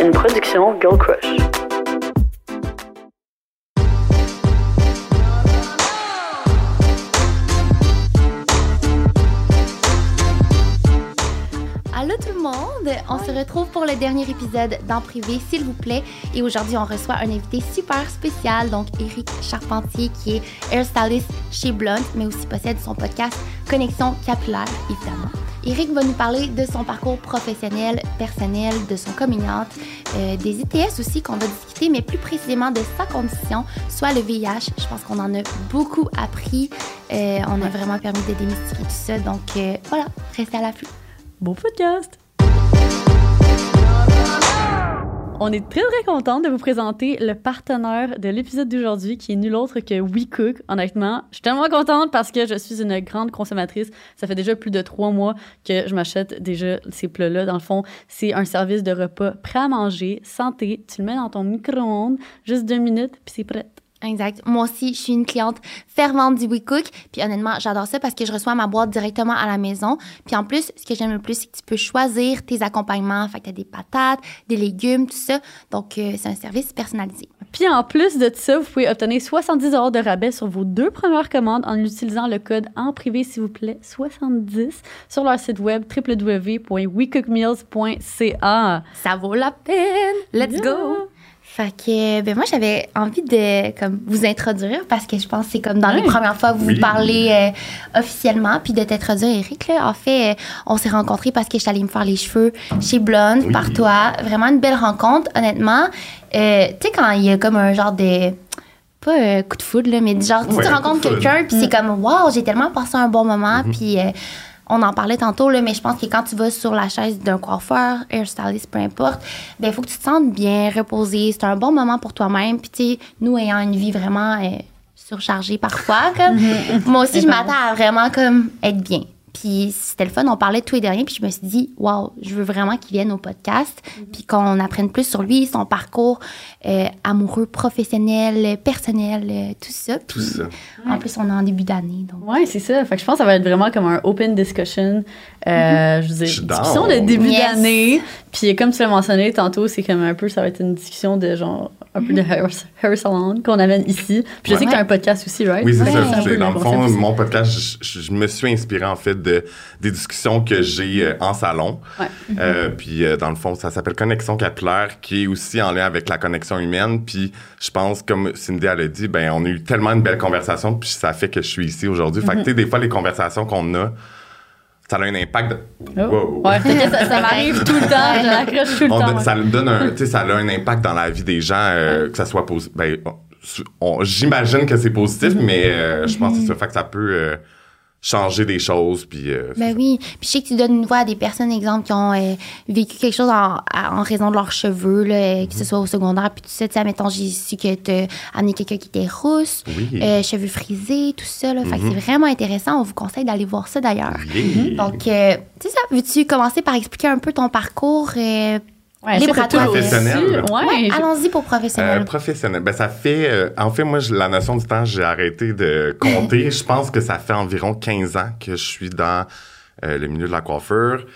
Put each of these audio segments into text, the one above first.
une production Girl Crush. Allô tout le monde! On se retrouve pour le dernier épisode d'En privé, s'il vous plaît. Et aujourd'hui, on reçoit un invité super spécial, donc Eric Charpentier, qui est hairstylist chez Blunt, mais aussi possède son podcast Connexion Capillaire, évidemment. Eric va nous parler de son parcours professionnel, personnel, de son coming out, euh, des ITS aussi qu'on va discuter, mais plus précisément de sa condition, soit le VIH. Je pense qu'on en a beaucoup appris. Euh, on a vraiment permis de démystifier tout ça. Donc euh, voilà, restez à l'affût. Bon podcast! On est très très contente de vous présenter le partenaire de l'épisode d'aujourd'hui qui est nul autre que WeCook. Honnêtement, je suis tellement contente parce que je suis une grande consommatrice. Ça fait déjà plus de trois mois que je m'achète déjà ces plats-là. Dans le fond, c'est un service de repas prêt à manger, santé. Tu le mets dans ton micro-ondes, juste deux minutes, puis c'est prêt. Exact. Moi aussi, je suis une cliente fervente du WeCook. Puis honnêtement, j'adore ça parce que je reçois ma boîte directement à la maison. Puis en plus, ce que j'aime le plus, c'est que tu peux choisir tes accompagnements. Fait que tu as des patates, des légumes, tout ça. Donc, euh, c'est un service personnalisé. Puis en plus de ça, vous pouvez obtenir 70 de rabais sur vos deux premières commandes en utilisant le code en privé, s'il vous plaît, 70 sur leur site web www.wecookmeals.ca. Ça vaut la peine. Let's Yeah. go! Fait que, ben moi, j'avais envie de comme, vous introduire parce que je pense que c'est comme dans les Ouais. premières fois que vous Oui. parlez euh, officiellement, puis de t'introduire, Eric. Là. En fait, on s'est rencontrés parce que je suis allée me faire les cheveux chez Blonde Oui. par toi. Vraiment une belle rencontre, honnêtement. Euh, tu sais, quand il y a comme un genre de. Pas euh, coup de foudre, là, mais genre, tu Ouais, un rencontres quelqu'un, puis c'est comme, waouh, j'ai tellement passé un bon moment, puis. euh, on en parlait tantôt, là, mais je pense que quand tu vas sur la chaise d'un coiffeur, hairstylist, peu importe, ben il faut que tu te sentes bien, reposé. C'est un bon moment pour toi-même. Puis, tu sais, nous, ayant une vie vraiment euh, surchargée parfois, comme, moi aussi, je m'attends à vraiment comme être bien. Puis c'était le fun, on parlait de tout et de rien, puis je me suis dit, waouh, je veux vraiment qu'il vienne au podcast, puis qu'on apprenne plus sur lui, son parcours euh, amoureux, professionnel, personnel, euh, tout ça. Tout ça. En plus, on est en début d'année. Ouais, c'est ça. Fait que je pense que ça va être vraiment comme un open discussion. Euh, Je veux dire, Je discussion down. de début Yes. d'année. Puis comme tu l'as mentionné tantôt, c'est comme un peu, ça va être une discussion de genre, un peu de hair, hair salon qu'on amène ici. Puis je sais que tu as un podcast aussi, right? Oui, c'est Ouais. ça. Dans le fond, aussi. mon podcast, je, je me suis inspiré en fait de, des discussions que j'ai euh, en salon. Ouais. Euh, puis euh, dans le fond, ça s'appelle Connexion capillaire, qui est aussi en lien avec la connexion humaine. Puis je pense, comme Cindy elle a dit, ben on a eu tellement une belle conversation, puis ça fait que je suis ici aujourd'hui. Fait que tu sais, des fois les conversations qu'on a, ça a un impact. de- Oh. Wow. Ouais, ça, ça m'arrive tout le temps. Je l'accroche tout le On- temps. ouais. ça donne un, tu sais, ça a un impact dans la vie des gens, euh, que ça soit positif. Ben, j'imagine que c'est positif, mais euh, je pense que c'est ça fait que ça peut euh, changer des choses, puis. euh, Ben oui. Puis je sais que tu donnes une voix à des personnes, exemple, qui ont euh, vécu quelque chose en, en raison de leurs cheveux, là, euh, que ce soit au secondaire, puis. Tu sais, mettons, j'ai su que tu amené quelqu'un qui était rousse, Oui. euh, cheveux frisés, tout ça. Là. Fait que Mhm. c'est vraiment intéressant. On vous conseille d'aller voir ça d'ailleurs. Yeah. Donc, euh, c'est ça. Veux-tu commencer par expliquer un peu ton parcours? Ouais, libre c'est à toi. tout Professionnel. Ouais. allons-y pour Euh, professionnel. professionnel. Ben, ça fait. euh, en fait, moi, je- la notion du temps, j'ai arrêté de compter. je pense que ça fait environ 15 ans que je suis dans euh, le milieu de la coiffure.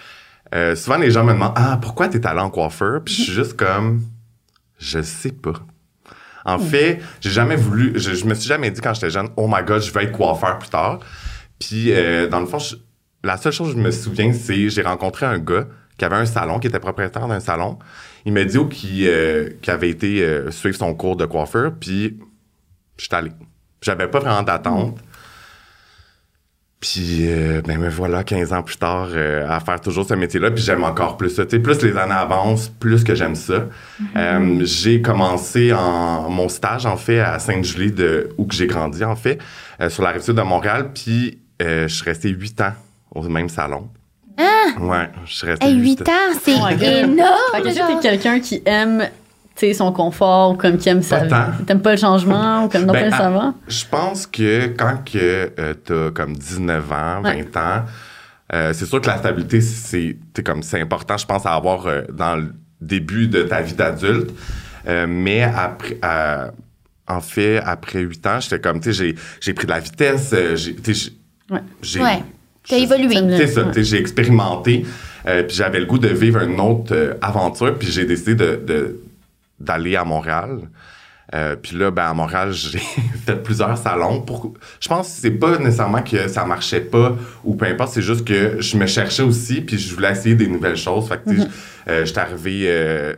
Euh, souvent, les gens me demandent Ah, pourquoi t'es allé en coiffeur Puis je suis juste comme Je sais pas. En fait, j'ai jamais voulu. Je, je me suis jamais dit quand j'étais jeune Oh my god, je vais être coiffeur plus tard. Puis, euh, dans le fond, je- la seule chose que je me souviens, c'est j'ai rencontré un gars qui avait un salon, qui était propriétaire d'un salon. Il m'a dit oh, qu'il euh, qu'il avait été euh, suivre son cours de coiffeur, puis je suis allé. J'avais pas vraiment d'attente. Puis, euh, ben me voilà 15 ans plus tard euh, à faire toujours ce métier-là, puis j'aime encore plus ça. Tu sais, plus les années avancent, plus que j'aime ça. Euh, j'ai commencé en mon stage, en fait, à Sainte-Julie, de, où que j'ai grandi, en fait, euh, sur la rive sud de Montréal, puis euh, je suis resté 8 ans au même salon. Ouais, je Hey, 8 8 ans, c'est Oh énorme! Fait que t'es quelqu'un qui aime tu sais, son confort ou comme qui aime sa vie? T'aimes pas le changement ou comme non Ben, pas nécessairement? Je pense que quand que euh, t'as comme 19 ans, 20 Ouais. ans, euh, c'est sûr que la stabilité, c'est t'es comme c'est important, je pense, à avoir euh, dans le début de ta vie d'adulte. Euh, mais après, euh, en fait, après 8 ans, j'étais comme, tu sais, j'ai- j'ai pris de la vitesse, Ouais. j'ai- Ouais. T'as j'ai- évolué. C'est ça, Ouais. tu sais, j'ai expérimenté. Euh, puis j'avais le goût de vivre une autre euh, aventure, puis j'ai décidé de, de- d'aller à Montréal. Euh, puis là, ben, à Montréal, j'ai fait plusieurs salons. Pour... Je pense que c'est pas nécessairement que ça marchait pas ou peu importe, c'est juste que je me cherchais aussi, puis je voulais essayer des nouvelles choses. Fait que, tu sais, euh, j'étais arrivé euh,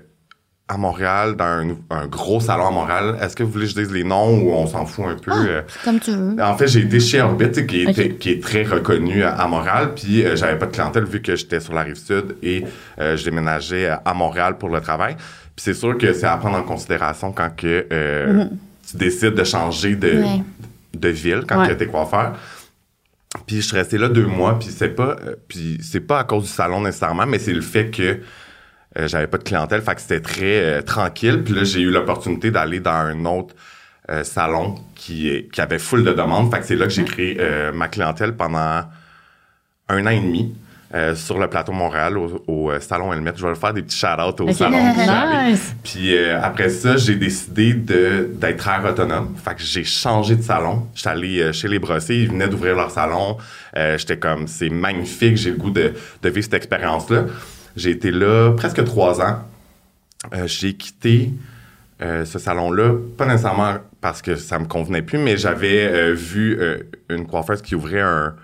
à Montréal, dans un, un gros salon à Montréal. Est-ce que vous voulez que je dise les noms ou on s'en fout un peu? euh? Comme tu veux. En fait, j'ai été chez Orbit, tu qui, Ok. qui est très reconnu à, Montréal, puis euh, j'avais pas de clientèle vu que j'étais sur la rive sud et euh, je déménageais à Montréal pour le travail. Puis c'est sûr que c'est à prendre en considération quand que euh, tu décides de changer de, Ouais. de ville quand Ouais. que t'es coiffeur. Puis je suis resté là deux mois, puis c'est pas, puis c'est pas à cause du salon nécessairement, mais c'est le fait que euh, j'avais pas de clientèle, fait que c'était très euh, tranquille. Puis là, j'ai eu l'opportunité d'aller dans un autre euh, salon qui, est- qui avait full de demandes. Fait que c'est là que j'ai créé ma clientèle pendant un an et demi euh, sur le plateau Montréal au, au, salon Helmet. Je vais faire des petits shout-outs au salon. Nice. Puis euh, après ça, j'ai décidé de d'être air autonome. Fait que j'ai changé de salon. J'étais allé chez les Brossiers, ils venaient d'ouvrir leur salon. Euh, J'étais comme, c'est magnifique, j'ai le goût de, de vivre cette expérience-là. J'ai été là presque trois ans. Euh, j'ai quitté euh, ce salon-là, pas nécessairement parce que ça me convenait plus, mais j'avais euh, vu une coiffeuse qui ouvrait un,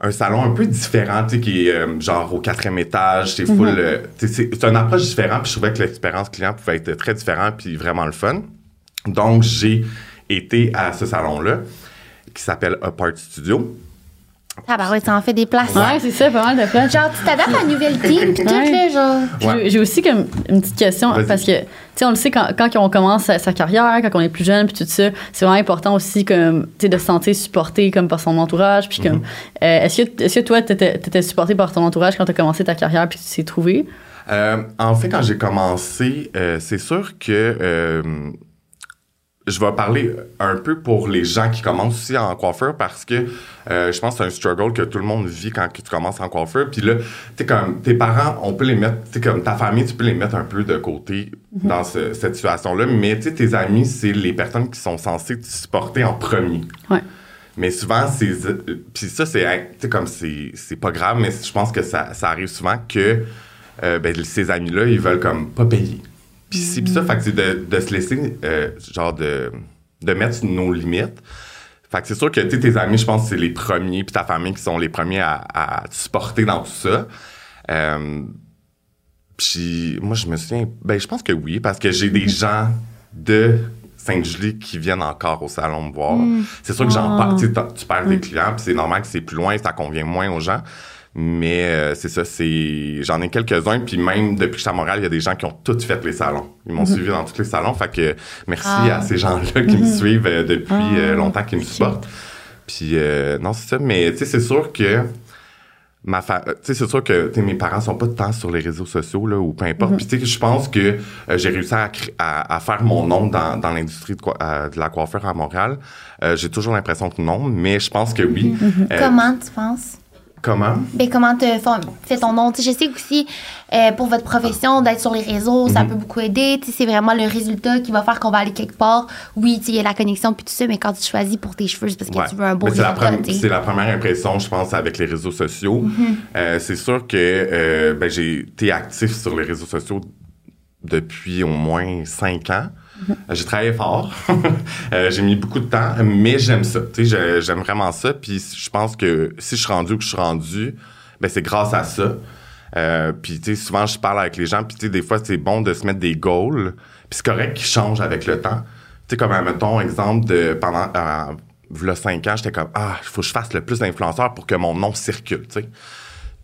un salon un peu différent, tu sais, qui est genre au quatrième étage, c'est full... c'est c'est une approche différente, puis je trouvais que l'expérience client pouvait être très différente, puis vraiment le fun. Donc, j'ai été à ce salon-là, qui s'appelle Apart Studio. Ah, bah ouais, ça en fait des places. Ouais, c'est ça, pas mal de place. Genre, tu t'adaptes à la nouvelle team, pis tout, Ouais. là, genre. Puis Ouais. J'ai aussi comme une petite question parce que tu sais on le sait quand, quand on commence sa, sa carrière, quand on est plus jeune puis tout ça, c'est vraiment important aussi comme tu sais de se sentir supporté comme par son entourage puis comme euh, est-ce que est-ce que toi t'étais étais supporté par ton entourage quand tu as commencé ta carrière puis tu t'es trouvé? Euh, en fait, quand j'ai commencé, euh, c'est sûr que euh, je vais parler un peu pour les gens qui commencent aussi en coiffeur parce que euh, je pense que c'est un struggle que tout le monde vit quand tu commences en coiffeur. Puis là, tu comme tes parents, on peut les mettre, tu comme ta famille, tu peux les mettre un peu de côté dans ce- cette situation-là. Mais tu tes amis, c'est les personnes qui sont censées te supporter en premier. Ouais. Mais souvent, c'est. Puis ça, c'est. Comme c'est c'est pas grave, mais je pense que ça, ça arrive souvent que euh, ben, ces amis-là, ils veulent comme pas payer. Puis puis ça, fait que c'est de, de se laisser, euh, genre, de, de mettre nos limites. Fait que c'est sûr que tu sais, tes amis, je pense que c'est les premiers, puis ta famille qui sont les premiers à, à te supporter dans tout ça. Euh, puis moi, je me souviens, ben je pense que oui, parce que j'ai des gens de Sainte-Julie qui viennent encore au salon me voir. C'est sûr que j'en Ah. parle, tu perds des clients, puis c'est normal que c'est plus loin, ça convient moins aux gens. Mais euh, c'est ça, c'est j'en ai quelques-uns, puis même depuis que je suis à Montréal, il y a des gens qui ont tous fait les salons. Ils m'ont suivi dans tous les salons, fait que merci Ah. à ces gens-là qui me suivent euh, depuis Ah. euh, longtemps, qui me supportent. Puis euh, non, c'est ça, mais tu sais, c'est sûr que ma fa- tu sais c'est sûr que mes parents sont pas tant sur les réseaux sociaux là ou peu importe puis tu sais je pense que euh, j'ai réussi à, cré- à, à faire mon nom dans, dans l'industrie de, euh, de la coiffure à Montréal Euh, j'ai toujours l'impression que non mais je pense que oui Euh, Comment tu penses? Comment? Ben, comment tu fais ton nom? Je sais aussi, euh, pour votre profession, d'être sur les réseaux, Mhm. ça peut beaucoup aider. C'est vraiment le résultat qui va faire qu'on va aller quelque part. Oui, il y a la connexion puis tout ça, mais quand tu choisis pour tes cheveux, c'est parce que Ouais. tu veux un beau c'est la, première impression, je pense, avec les réseaux sociaux. Mm-hmm. Euh, c'est sûr que euh, ben, j'ai été actif sur les réseaux sociaux depuis au moins cinq ans. Euh, J'ai travaillé fort. Euh, j'ai mis beaucoup de temps, mais j'aime ça. J'aime vraiment ça. Puis je pense que si je suis rendu où je suis rendu, ben c'est grâce à ça. Euh, puis tu sais, souvent je parle avec les gens, puis tu sais, des fois c'est bon de se mettre des goals. Puis c'est correct qu'ils changent avec le temps. Tu sais, comme mettons exemple de pendant v'là cinq ans, j'étais comme ah, il faut que je fasse le plus d'influenceurs pour que mon nom circule.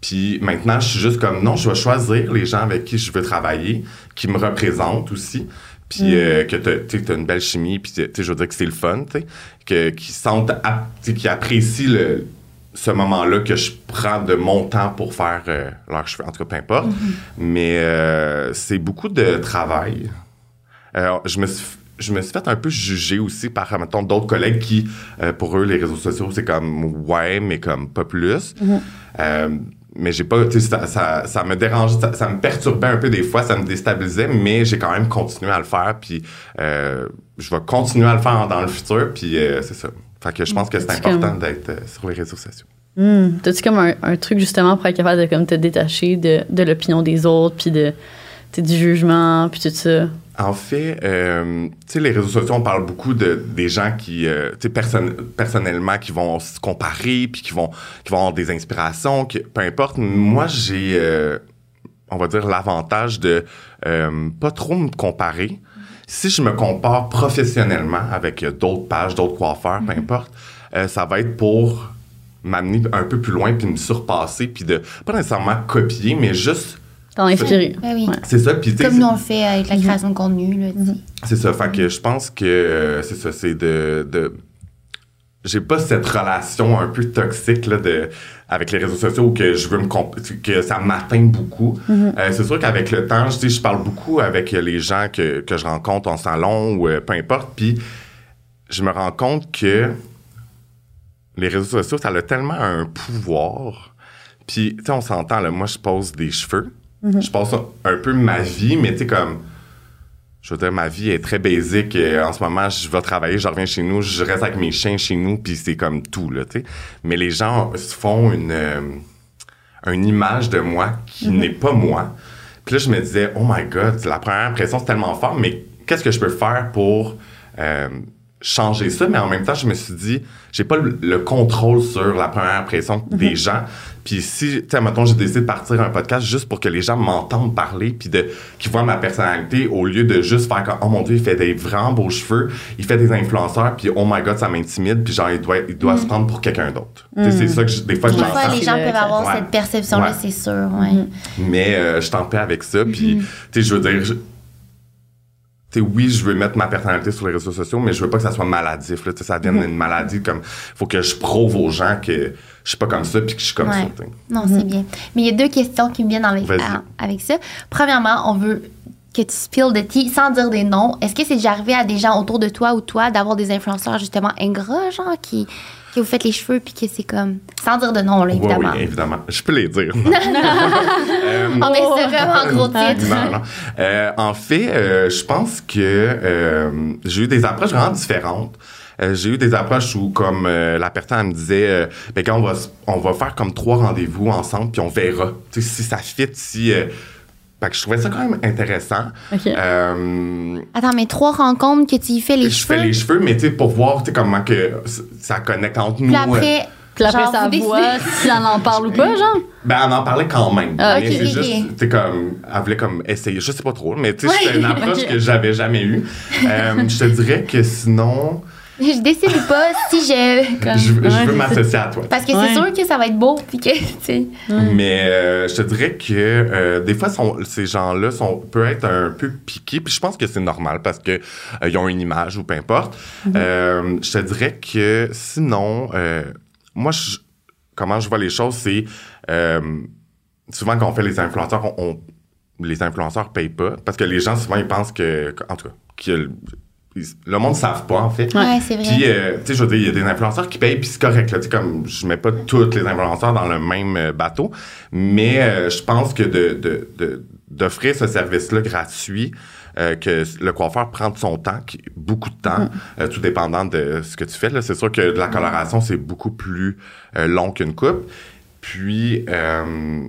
Puis maintenant, je suis juste comme non, je vais choisir les gens avec qui je veux travailler, qui me représentent aussi. Puis euh, que tu as une belle chimie, puis je veux dire que c'est le fun, tu sais, que qui sentent, ap- tu sais, qui apprécient le, ce moment-là que je prends de mon temps pour faire euh, leurs cheveux, en tout cas, peu importe. Mais euh, c'est beaucoup de travail. Alors, je me suis je me suis fait un peu juger aussi par, mettons, d'autres collègues qui, euh, pour eux, les réseaux sociaux, c'est comme, ouais, mais comme pas plus. Euh, mais j'ai pas, tu sais, ça, ça, ça me dérangeait, ça, ça me perturbait un peu des fois, ça me déstabilisait, mais j'ai quand même continué à le faire, puis euh, je vais continuer à le faire dans le futur, puis euh, c'est ça. Fait que je pense que c'est important comme- d'être euh, sur les réseaux sociaux. Hmm. T'as-tu comme un, un truc justement pour être capable de comme, te détacher de, de l'opinion des autres, puis de, du jugement, puis tout ça? En fait, euh, tu sais, les réseaux sociaux, on parle beaucoup de des gens qui, euh, tu sais, person- personnellement, qui vont se comparer, puis qui vont, qui vont avoir des inspirations, qui, peu importe. Moi, j'ai, euh, on va dire, l'avantage de pas trop me comparer. Si je me compare professionnellement avec d'autres pages, d'autres coiffeurs, peu importe, euh, ça va être pour m'amener un peu plus loin, puis me surpasser, puis de, pas nécessairement copier, mais juste, T'en inspirer. Ben oui. Ouais. c'est ça, puis Comme c'est- nous on le fait avec la création de contenu. Là, c'est ça. Fait que je pense que euh, c'est ça, c'est de, de j'ai pas cette relation un peu toxique là, de, avec les réseaux sociaux où que je veux me comp- que ça m'atteint beaucoup. Euh, c'est sûr qu'avec le temps, je, je parle beaucoup avec les gens que, que je rencontre en salon ou euh, peu importe, puis je me rends compte que les réseaux sociaux, ça a tellement un pouvoir. Puis, tu sais, on s'entend, là, moi, je pose des cheveux. Je passe un peu ma vie, mais tu sais, comme je veux dire, ma vie est très basique. En ce moment, je vais travailler, je reviens chez nous, je reste avec mes chiens chez nous, puis c'est comme tout, là, tu sais. Mais les gens se font une, euh, une image de moi qui n'est pas moi. Puis là, je me disais, oh my God, la première impression, c'est tellement fort, mais qu'est-ce que je peux faire pour euh, changer ça? Mais en même temps, je me suis dit, j'ai pas le, le contrôle sur la première impression des gens. Puis si, tu sais, mettons, j'ai décidé de partir un podcast juste pour que les gens m'entendent parler, puis de, qu'ils voient ma personnalité au lieu de juste faire comme, oh mon Dieu, il fait des vraiment beaux cheveux, il fait des influenceurs, puis oh my God, ça m'intimide, puis genre, il doit, il doit se prendre pour quelqu'un d'autre. Sais, c'est ça que je- des fois, je Des fois, les gens peuvent avoir Ouais. cette perception-là, Ouais. c'est sûr. Ouais. Mais euh, je suis en paix avec ça. Puis, tu sais, je veux dire, je- tu sais, oui, je veux mettre ma personnalité sur les réseaux sociaux, mais je veux pas que ça soit maladif. Là, ça devienne une maladie comme. faut que je prouve aux gens que je suis pas comme ça puis que je suis comme Ouais. ça. Non, c'est bien. Mais il y a deux questions qui me viennent avec, à- avec ça. Premièrement, on veut que tu spill the tea sans dire des noms. Est-ce que c'est déjà arrivé à des gens autour de toi ou toi d'avoir des influenceurs justement ingrats, genre, qui, qui vous faites les cheveux puis que c'est comme. Sans dire de nom, là, évidemment. oui, évidemment. Je peux les dire. Euh, Oh, mais c'est vraiment gros titre. non, non. Euh, en fait, euh, je pense que euh, j'ai eu des approches vraiment différentes. Euh, j'ai eu des approches où, comme euh, la personne elle me disait, euh, ben, quand on va, on va faire comme trois rendez-vous ensemble, puis on verra tu sais, si ça fit, si. Fait que je trouvais ça quand même intéressant. Euh, Attends, mais trois rencontres que tu y fais les je cheveux? fais les cheveux, mais tu sais, pour voir tu sais, comment que ça connecte entre nous. Puis euh, après. Puis après, genre, ça voit si on en parle ou pas, genre? Ben, on en parlait quand même. Ah, mais ok, c'est ok, juste, tu sais, comme, elle voulait comme essayer, je sais pas trop, mais tu sais, c'était une approche que j'avais jamais eue. Euh, je te dirais que sinon, Je décide pas si je. comme- je, je Ouais, veux m'associer à toi. Parce que Ouais. c'est sûr que ça va être beau, puis que. Mais euh, je te dirais que euh, des fois, sont- ces gens-là sont, peuvent être un peu piqués, puis je pense que c'est normal parce que euh, ils ont une image ou peu importe. Euh, je te dirais que sinon, euh, moi, je- comment je vois les choses, c'est euh, souvent quand on fait les influenceurs, on, on- les influenceurs payent pas parce que les gens souvent ils pensent que, en tout cas, que le monde ne savent pas en fait. Ouais, c'est vrai. Puis, euh, tu sais, je veux dire, il y a des influenceurs qui payent, puis c'est correct. Là, Tu sais, comme je mets pas tous les influenceurs dans le même euh, bateau, mais euh, je pense que de, de, de- d'offrir ce service-là gratuit, euh, que le coiffeur prend de son temps, qui, beaucoup de temps, euh, tout dépendant de ce que tu fais. Là, c'est sûr que de la coloration, c'est beaucoup plus euh, long qu'une coupe. Puis, euh,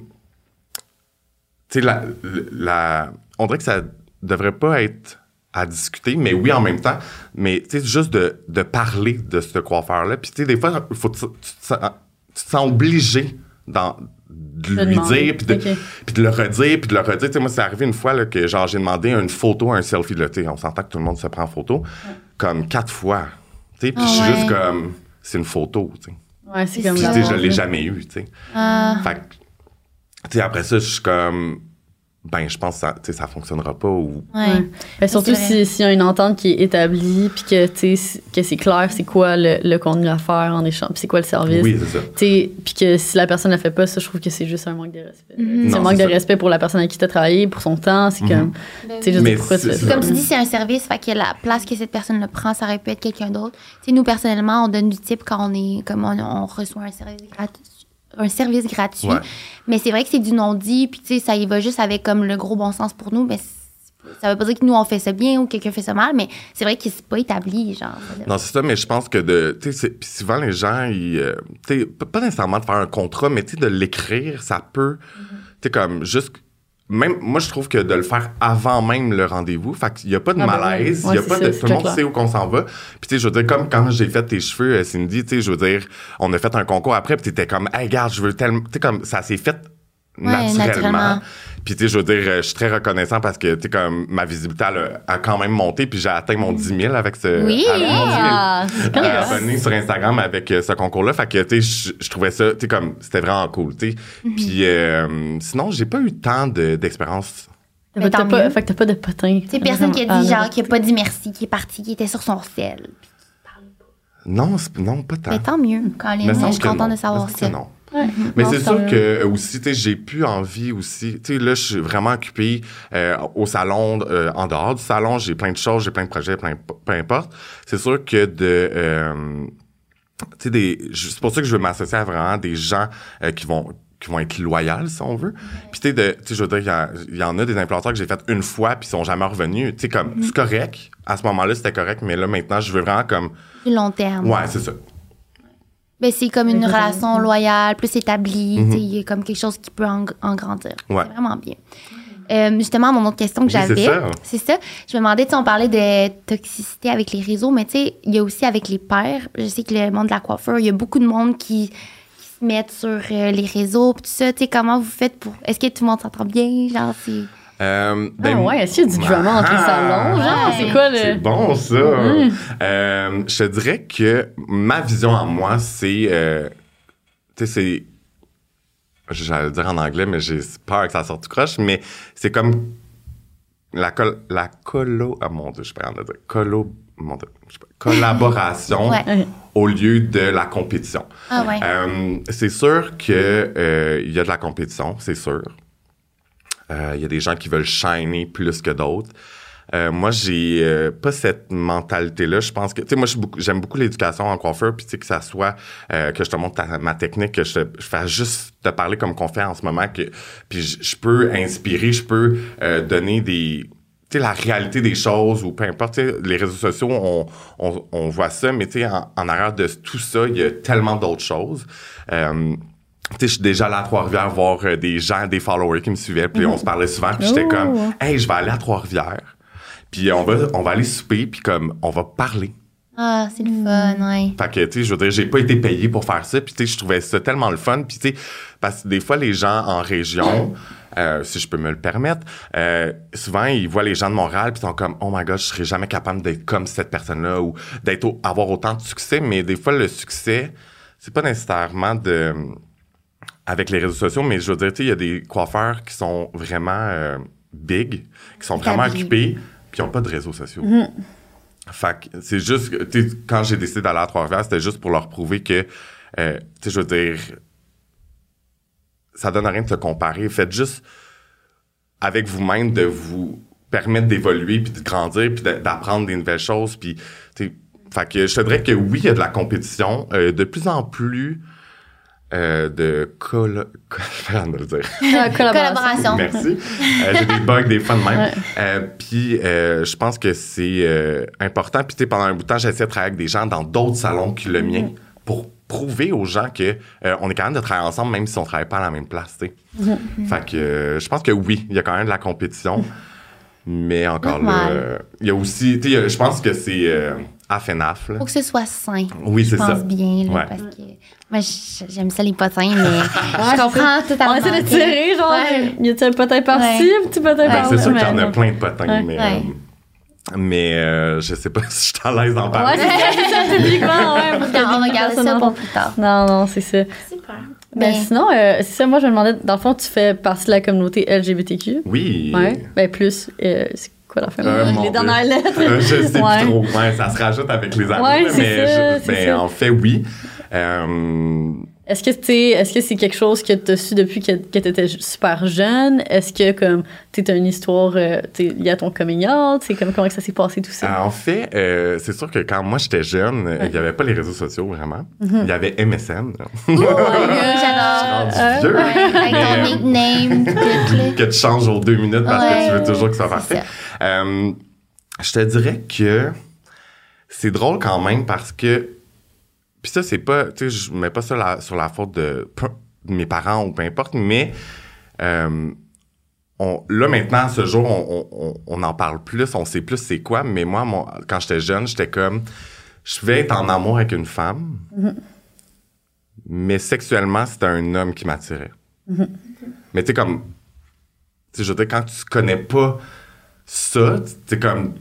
tu sais, la, la, on dirait que ça devrait pas être à discuter, mais oui, en même temps, mais tu sais, juste de, de parler de ce coiffeur-là. Puis, tu sais, des fois, faut, tu, tu te sens, tu te sens obligé d'en- de lui dire, puis de, Ok. puis de le redire, puis de le redire. Tu sais, moi, c'est arrivé une fois là, que genre, j'ai demandé une photo, un selfie. Là, tu sais, on s'entend que tout le monde se prend en photo, comme quatre fois. Tu sais, puis Ah je suis ouais. juste comme, c'est une photo, tu sais. Ouais, c'est comme ça. je la- l'ai jamais eu, tu sais. Ah. Fait tu sais, après ça, je suis comme, ben, je pense que ça, ça fonctionnera pas ou. Ouais. Ben, surtout si- s'il y a une entente qui est établie, puis que, que c'est clair c'est quoi le, le contenu à faire en échange, puis c'est quoi le service. Oui, c'est ça. Puis que si la personne ne le fait pas, ça, je trouve que c'est juste un manque de respect. Mhm. C'est un manque de ça. respect pour la personne avec qui tu as travaillé, pour son temps. C'est Mhm. comme, Ben tu sais, je oui. Comme tu dis, c'est un service, fait que la place que cette personne le prend, ça aurait pu être quelqu'un d'autre. Tu sais, nous, personnellement, on donne du type quand on est, comme on, on reçoit un service gratuit. Un service gratuit. Ouais. Mais c'est vrai que c'est du non-dit, puis tu sais, ça y va juste avec comme le gros bon sens pour nous, mais Ça veut pas dire que nous, on fait ça bien ou quelqu'un fait ça mal, mais c'est vrai que c'est pas établi, genre. Non, c'est ça, mais je pense que de. Tu sais, souvent, les gens, ils. euh, tu sais, pas nécessairement de faire un contrat, mais tu sais, de l'écrire, ça peut. Tu sais, comme juste. Même, moi, je trouve que de le faire avant même le rendez-vous, fait qu'il y a pas de Ah, ben malaise, ouais. il y a pas de. tout le monde sait où qu'on s'en va. Puis, tu sais, je veux dire, comme quand j'ai fait tes cheveux, euh, Cindy, tu sais, je veux dire, on a fait un concours après, puis t'étais comme, hey, regarde, je veux tellement. Tu sais, comme, ça s'est fait Ouais, naturellement. naturellement. Puis, tu sais, je veux dire, euh, je suis très reconnaissant parce que, tu sais, comme, ma visibilité, elle a, quand même monté, puis j'ai atteint mon 10 000 avec ce. Oui! avec mon 10 000 Ah, c'est euh, hot. abonnés sur Instagram avec euh, ce concours-là. Fait que, tu sais, je- trouvais ça, tu sais, comme, c'était vraiment cool, tu sais. Mhm. Puis, euh, sinon, j'ai pas eu tant de- d'expérience. Fait Mais que pas, mieux. fait que t'as pas de potin. C'est personne qui a Ah, dit, non. genre, qui a pas dit merci, qui est parti, qui était sur son sel. non, non, pas tant. Mais tant mieux, Colin. Je suis contente de savoir ça. non. Ouais. Mais c'est sûr que euh, aussi, tu sais, j'ai plus envie aussi. Tu sais, là, je suis vraiment occupée euh, au salon, euh, en dehors du salon, j'ai plein de choses, j'ai plein de projets, plein, peu importe. C'est sûr que de, euh, tu sais, c'est pour ça que je veux m'associer à vraiment des gens qui vont qui vont être loyaux, si on veut. Puis, tu sais, je veux dire, il y en a des implanteurs que j'ai fait une fois, puis ils sont jamais revenus. Tu sais, comme, c'est correct. À ce moment-là, c'était correct, mais là, maintenant, je veux vraiment comme, long terme. ouais, c'est ça. Ben, c'est comme une Exactement. relation loyale, plus établie, tu sais, il y a comme quelque chose qui peut en, en grandir. Ouais. C'est vraiment bien. Euh, justement, mon autre question que Oui, c'est j'avais, ça. c'est ça. Je me demandais, tu on parlait de toxicité avec les réseaux, mais tu sais, il y a aussi avec les pairs. Je sais que le monde de la coiffure, il y a beaucoup de monde qui, qui se mettent sur euh, les réseaux, pis tout ça. Tu sais, comment vous faites pour. Est-ce que tout le monde s'entend bien? Genre, c'est. Euh, Ah ouais, est-ce qu'il y a du drama entre les salons? Genre, Ouais. c'est quoi C'est le. bon, ça. Euh, je te dirais que ma vision à moi, c'est. euh, tu sais, c'est. J'allais le dire en anglais, mais j'ai peur que ça sorte tout croche, mais c'est comme. La, col la colo. Ah mon Dieu, je suis pas de dire. Colo. Mon Dieu, je sais pas, collaboration Ouais. Au lieu de la compétition. Ah ouais. Euh, c'est sûr que euh, il y a de la compétition, c'est sûr. Euh, Il y a des gens qui veulent shiner plus que d'autres. Euh, moi, j'ai euh, pas cette mentalité-là. Je pense que, tu sais, moi, j'aime beaucoup l'éducation en coiffeur, puis tu sais, que ça soit euh, que je te montre ta- ma technique, que je, je fasse juste te parler comme qu'on fait en ce moment, que puis je, peux inspirer, je peux euh, donner des tu sais, la réalité des choses ou peu importe, les réseaux sociaux, on, on, on voit ça, mais tu sais, en, en arrière de tout ça, il y a tellement d'autres choses. Euh, tu sais, je suis déjà allé à Trois-Rivières voir euh, des gens, des followers qui me suivaient, puis on se parlait souvent, puis j'étais Oh. comme, hey, je vais aller à Trois-Rivières, puis on va, on va aller souper, puis comme, on va parler. Ah, c'est le fun, ouais. Fait que, tu sais, je veux dire, j'ai pas été payé pour faire ça. Puis, tu sais, je trouvais ça tellement le fun. Puis, tu sais, parce que des fois, les gens en région, euh, si je peux me le permettre, euh, souvent, ils voient les gens de Montréal, puis ils sont comme, oh my god, je serais jamais capable d'être comme cette personne-là ou d'être au- avoir autant de succès. Mais des fois, le succès, c'est pas nécessairement de avec les réseaux sociaux, mais je veux dire, tu sais, il y a des coiffeurs qui sont vraiment euh, big, qui sont vraiment occupés, puis qui n'ont pas de réseaux sociaux. Fait que c'est juste, que, tu sais, quand j'ai décidé d'aller à Trois-Rivières, c'était juste pour leur prouver que, euh, tu sais, je veux dire, ça donne rien de se comparer. Faites juste avec vous-même de vous permettre d'évoluer, puis de grandir, puis d'apprendre des nouvelles choses, puis, tu sais, fait que je te dirais que oui, il y a de la compétition, euh, de plus en plus euh, de col... Comment le dire? Ah, Collaboration. Merci. Euh, J'ai des bugs des fois de même. Ouais. Euh, puis euh, je pense que c'est euh, important. Puis tu sais, pendant un bout de temps, j'essaie de travailler avec des gens dans d'autres salons que le mien pour prouver aux gens que euh, on est capable de travailler ensemble même si on travaille pas à la même place. tu sais. Fait que euh, je pense que oui, il y a quand même de la compétition. Mais encore là, Normal. il y a aussi, tu sais, je pense que c'est AFNAF. là. Faut que ce soit sain. Oui, c'est ça. pense bien, là, Ouais. parce que. Moi, j'aime ça, les potins, mais je comprends On totalement. essaie de tirer, genre, Ouais. y a-t-il un potin par-ci, Ouais. un petit potin Ouais. Ben, par-là? c'est sûr qu'il y en mais a plein de potins, Ouais. mais, Ouais. euh, mais euh, je sais pas si je suis à l'aise d'en Ouais, parler. c'est ça, c'est ça, publiquement, ouais. on va les garder personnes ça pour plus tard. Non, non, c'est ça. Super. Ben, sinon, euh, c'est ça, moi, je me demandais, dans le fond, tu fais partie de la communauté LGBTQ. Oui. Ouais. Ben, plus, euh, quoi la fin? Euh, les Dieu. dernières lettres. Euh, je sais Ouais. plus trop. Ouais, ça se rajoute avec les années. Ouais, mais ça, je- en fait, oui. Euh, Est-ce que c'est est-ce que c'est quelque chose que tu as su depuis que, que tu étais super jeune? Est-ce que comme tu une histoire euh, liée à ton coming out? C'est comme comment que ça s'est passé tout ça? Euh, en fait, euh, c'est sûr que quand moi j'étais jeune, il n'y avait pas les réseaux sociaux vraiment. Mhm. Il y avait MSN. Oh J'adore. Avec ton nickname, que tu changes aux deux minutes parce que tu veux toujours que ça soit parfait. Euh, je te dirais que c'est drôle quand même parce que puis ça c'est pas tu sais je mets pas ça la- sur la faute de, mes parents ou peu importe mais euh, on, là maintenant ce jour on, on, on- en parle plus on sait plus c'est quoi mais moi mon, quand j'étais jeune j'étais comme je vais être en amour avec une femme mais sexuellement c'était un homme qui m'attirait. Mais tu sais comme tu sais, je veux dire, quand tu connais pas ça, tu comme,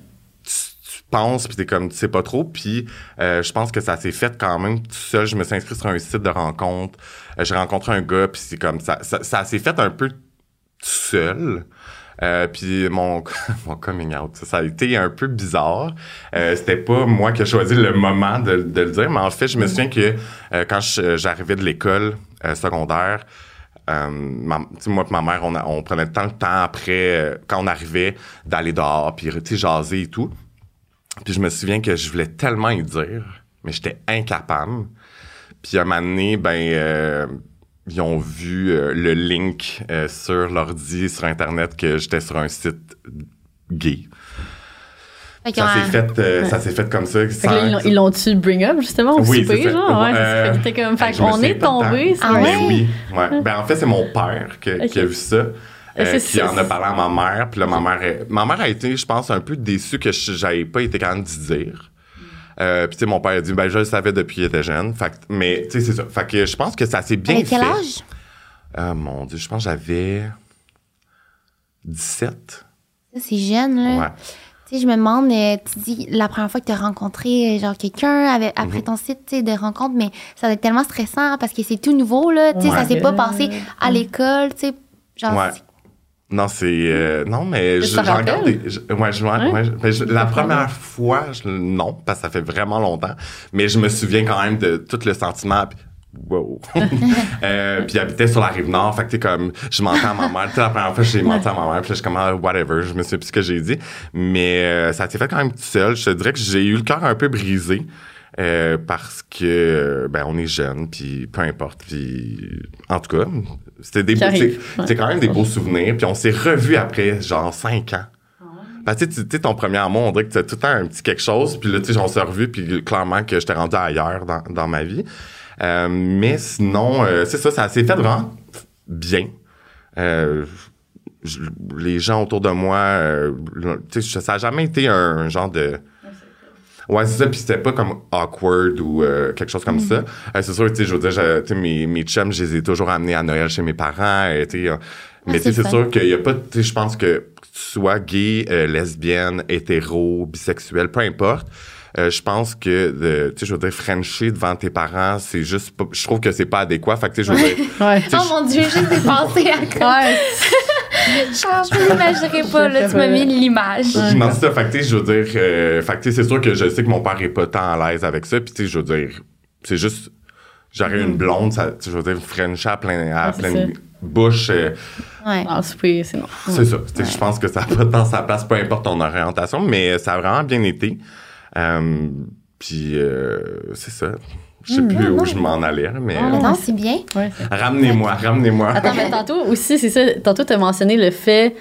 penses, puis t'es comme, tu sais pas trop, puis euh, je pense que ça s'est fait quand même tout seul. Je me suis inscrit sur un site de rencontre, Euh, j'ai rencontré un gars, puis c'est comme, ça, ça, ça s'est fait un peu tout seul. Euh, puis mon, mon coming out, ça, a été un peu bizarre. Euh, C'était pas moi qui ai choisi le moment de, de le dire, mais en fait, je me souviens que euh, quand j'arrivais de l'école euh, secondaire, euh, ma- moi et ma mère, on, a- on prenait tant le temps après, euh, quand on arrivait, d'aller dehors, puis jaser et tout. Puis je me souviens que je voulais tellement y dire, mais j'étais incapable. Puis à un moment donné, ben, euh, ils ont vu euh, le link euh, sur l'ordi, sur Internet, que j'étais sur un site gay. Ça s'est fait, euh, ça s'est fait comme ça. Là, ils l'ont- ils l'ont-tu bring up justement au Oui, souper, c'est ça. genre? Ouais, Euh. Fait comme, fait souviens est tombé Ah Mais ouais? oui, ouais. Ben, en fait, c'est mon père que- qui a vu ça. Euh, qui ça. en a parlé à ma mère. Puis là, ma mère, est- ma mère a été, je pense, un peu déçue que je- j'avais pas été capable d'y dire. Euh, puis tu sais, mon père a dit, ben je le savais depuis qu'il était jeune. Fait que- mais tu sais, c'est ça. Fait que je pense que ça s'est bien fait. quel âge? Ah mon Dieu, je pense que j'avais 17. Ça, c'est jeune, là. Ouais. Tu sais, je me demande, euh, tu dis la première fois que tu as rencontré euh, genre quelqu'un avec- Mhm. après ton site tu sais, de rencontre, mais ça doit être tellement stressant parce que c'est tout nouveau, là. Tu sais, ça Ouais. s'est pas passé à l'école, tu sais. Genre, Ouais. Non, c'est. euh, non, mais j'en regarde des- je- ouais, je, ouais, Ouais? ouais, je- je- la première fois, je- non, parce que ça fait vraiment longtemps. Mais je me souviens quand même de tout le sentiment. puis- Wow. euh, puis j'habitais sur la rive nord, fait que comme, je mentais à ma mère. Tu sais, la première fois, j'ai menti à ma mère, puis là, je suis comme, ah, whatever, je me souviens plus ce que j'ai dit. Mais euh, ça s'est fait quand même tout seul. Je te dirais que j'ai eu le cœur un peu brisé. Euh, parce que euh, ben on est jeune puis peu importe puis en tout cas c'était des c'est- quand même des beaux souvenirs puis on s'est revus après genre cinq ans parce que tu sais, ton premier amour, on dirait que tu as tout le temps un petit quelque chose. Puis là, tu sais, on s'est revus, puis clairement que j'étais rendu ailleurs dans, dans ma vie. Euh, mais sinon, euh, c'est ça, ça s'est fait vraiment bien. Euh, je- les gens autour de moi, tu sais, ça n'a jamais été un, genre de... Ouais, c'est ça, puis c'était pas comme awkward ou euh, quelque chose comme ça. Euh, c'est sûr, tu sais, je veux dire, je- tu sais, mes, mes chums, je les ai toujours amenés à Noël chez mes parents, euh, tu sais, euh, mais tu sais, c'est sûr qu'il y a pas, tu sais, je pense que tu sois gay, euh, lesbienne, hétéro, bisexuel, peu importe, euh, je pense que, tu sais, je veux dire, Frencher devant tes parents, c'est juste pas, je trouve que c'est pas adéquat, fait que, tu sais, je veux dire, Ouais. Oh mon Dieu, j'ai pensé à quoi? Ouais. Genre, je m'imaginerais pas, là. Tu m'as mis l'image. Je m'en dis ça, fait que, je veux dire, euh, fait que, c'est sûr que je sais que mon père est pas tant à l'aise avec ça, puis tu sais, je veux dire, c'est juste, j'aurais une blonde, ça, je veux dire, French à plein, à Ah, c'est bouche, euh, Ouais. En souper, c'est non. c'est ça. Je pense que ça n'a pas tant sa place, peu importe ton orientation, mais ça a vraiment bien été. Euh, puis, euh, c'est ça. Je sais plus où je m'en allais, mais Ah, non, c'est bien. Ouais, ramenez-moi, ramenez-moi. Attends, mais tantôt aussi, c'est ça. Tantôt, tu as mentionné le fait